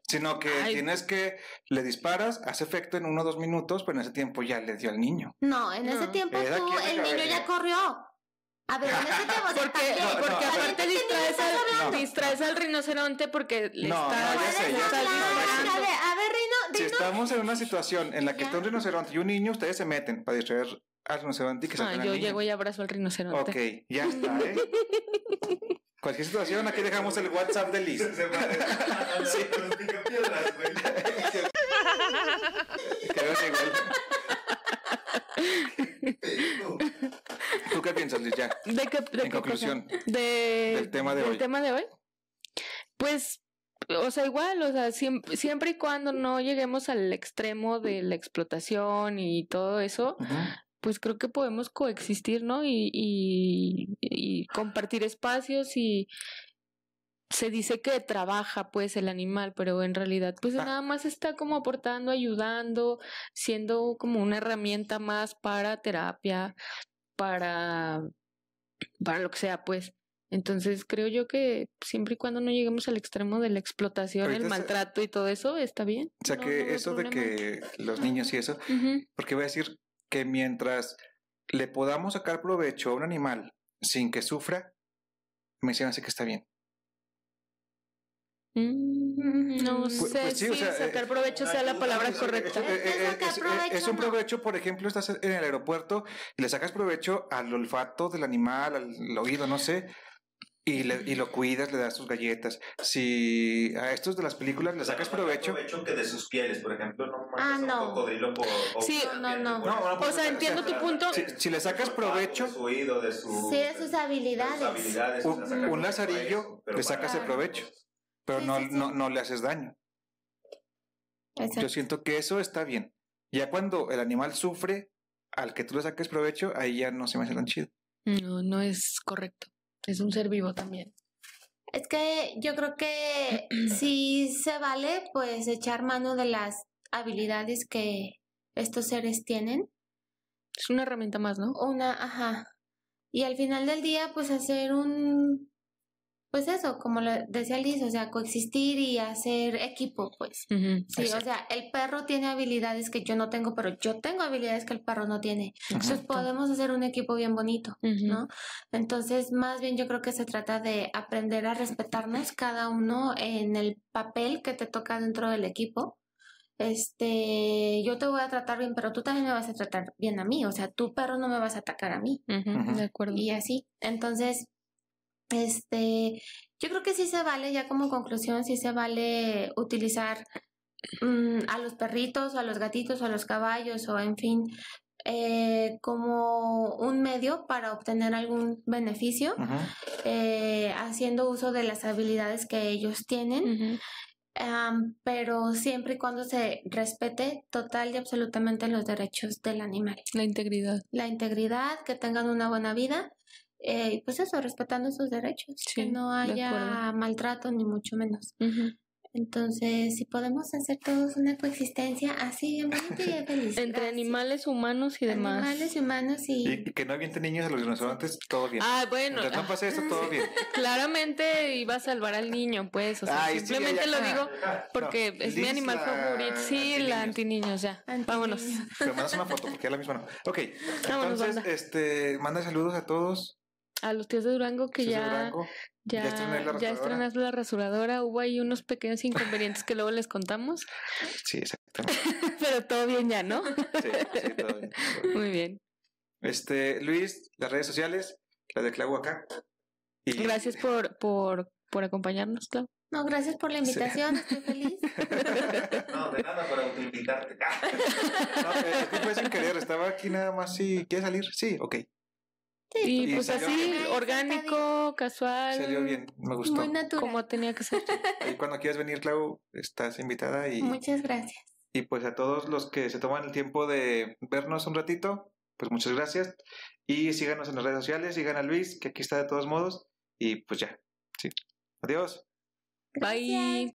sino que Ay. tienes que le disparas, hace efecto en uno o dos minutos, pero en ese tiempo ya le dio al niño. No, en ese No. tiempo Esa tú, el niño ya corrió. A ver, en ese tiempo sea, Porque, no, porque no, aparte ¿qué distraes, al, hablando? distraes al rinoceronte porque le No, no, no, ya sé. disparando. A ver, a ver, Rino, Si estamos en una situación en la que Ya. está un rinoceronte y un niño, ustedes se meten para distraer al rinoceronte y que Ah, saquen al yo niño. llego y abrazo al rinoceronte. Ok, ya está, ¿eh? Cualquier situación, aquí dejamos el WhatsApp de Liz. Se va a Sí. con los picapiedras, güey. Creo que igual. ¿Tú qué piensas, Liz? Ya. ¿De qué, de En qué conclusión? De- del tema de del hoy. tema de hoy? Pues, o sea, igual, o sea, siempre, siempre y cuando no lleguemos al extremo de la explotación y todo eso, pues creo que podemos coexistir, ¿no? Y, y, y compartir espacios y se dice que trabaja pues el animal, pero en realidad pues Ah. nada más está como aportando, ayudando, siendo como una herramienta más para terapia, para, para lo que sea, pues. Entonces creo yo que siempre y cuando no lleguemos al extremo de la explotación, Ahorita el maltrato y todo eso, está bien. O sea No- que no eso de que los niños y eso, porque voy a decir que mientras le podamos sacar provecho a un animal sin que sufra, me dicen así que está bien. Mm, No Pues- sé pues sí, si o sea, sacar eh, provecho sea la palabra es- correcta. Eh, eh, eh, sacar es, provecho, es un no. provecho, por ejemplo, estás en el aeropuerto y le sacas provecho al olfato del animal, al oído, no sé, y, le- y lo cuidas, le das sus galletas. Si a estos de las películas le sacas provecho, Provecho que de sus pieles, por ejemplo, no mames, Ah, un no. cocodrilo por, Sí, no, no. por No. O sea, entiendo tu punto. si, si le sacas provecho, De su oído, de su... Sí, de sus de sus habilidades. habilidades, o sea, un, un lazarillo, le sacas el provecho, pero Sí, no, sí, sí. no, no le haces daño. Yo siento que eso está bien. Ya cuando el animal sufre, al que tú le saques provecho, ahí ya no se me hace tan chido. No, no es correcto. Es un ser vivo también. Es que yo creo que sí se vale, pues, echar mano de las habilidades que estos seres tienen. Es una herramienta más, ¿no? Una, ajá. Y al final del día, pues, hacer un, pues eso, como lo decía Liz, o sea, coexistir y hacer equipo, pues. Ujú. Sí, o sea, el perro tiene habilidades que yo no tengo, pero yo tengo habilidades que el perro no tiene. Entonces Exacto. podemos hacer un equipo bien bonito. Ujú. ¿no? Entonces, más bien yo creo que se trata de aprender a respetarnos cada uno en el papel que te toca dentro del equipo. Este, yo te voy a tratar bien, pero tú también me vas a tratar bien a mí, o sea, tu perro no me vas a atacar a mí Ujú, Ujú. De acuerdo. y así. Entonces, este, yo creo que sí se vale, ya como conclusión, sí se vale utilizar mm, a los perritos o a los gatitos o a los caballos o en fin, eh, como un medio para obtener algún beneficio, eh, haciendo uso de las habilidades que ellos tienen, pero siempre y cuando se respete total y absolutamente los derechos del animal. La integridad. la integridad, que tengan una buena vida, eh, pues eso, respetando sus derechos, que Sí, no de haya maltrato ni mucho menos. Ujú. Entonces, si podemos hacer todos una coexistencia así bien bonita y feliz. Entre Gracias. animales, humanos y demás. Animales humanos y... Y, que no avienten niños a los rinocerontes, todo bien. Ah, bueno. Mientras no pase esto, todo bien. claramente iba a salvar al niño, pues. O sea, Ay, sí, simplemente ya, ya. lo digo porque No, es mi animal favorito. Sí, la antiniños. ya. Antiniños. Vámonos. Pero mandas una foto, porque es la misma no. Ok, Vámonos, entonces, banda. este, manda saludos a todos. A los tíos de Durango que Tíos de ya, Durango. ya, ya estrené la ya rasuradora. estrenaste la rasuradora. Hubo ahí unos pequeños inconvenientes que luego les contamos, Sí, exactamente. pero todo bien ya, ¿no? Sí, sí, todo bien. Muy bien. Este, Luis, las redes sociales, la de Clau acá. Y Gracias por, por, por acompañarnos, Clau. No, gracias por la invitación, estoy feliz. No, de nada para autoinvitarte. No, eh, fue sin querer, estaba aquí nada más. Si quieres salir, sí, ok. Y, Y pues así, bien. orgánico, casual. Salió bien, me gustó. Muy natural. Como tenía que ser. Ahí cuando quieras venir, Clau, estás invitada y, Muchas gracias. y pues a todos los que se toman el tiempo de vernos un ratito, pues muchas gracias. Y síganos en las redes sociales, sigan a Luis, que aquí está de todos modos. Y pues ya, sí. Adiós. Bye.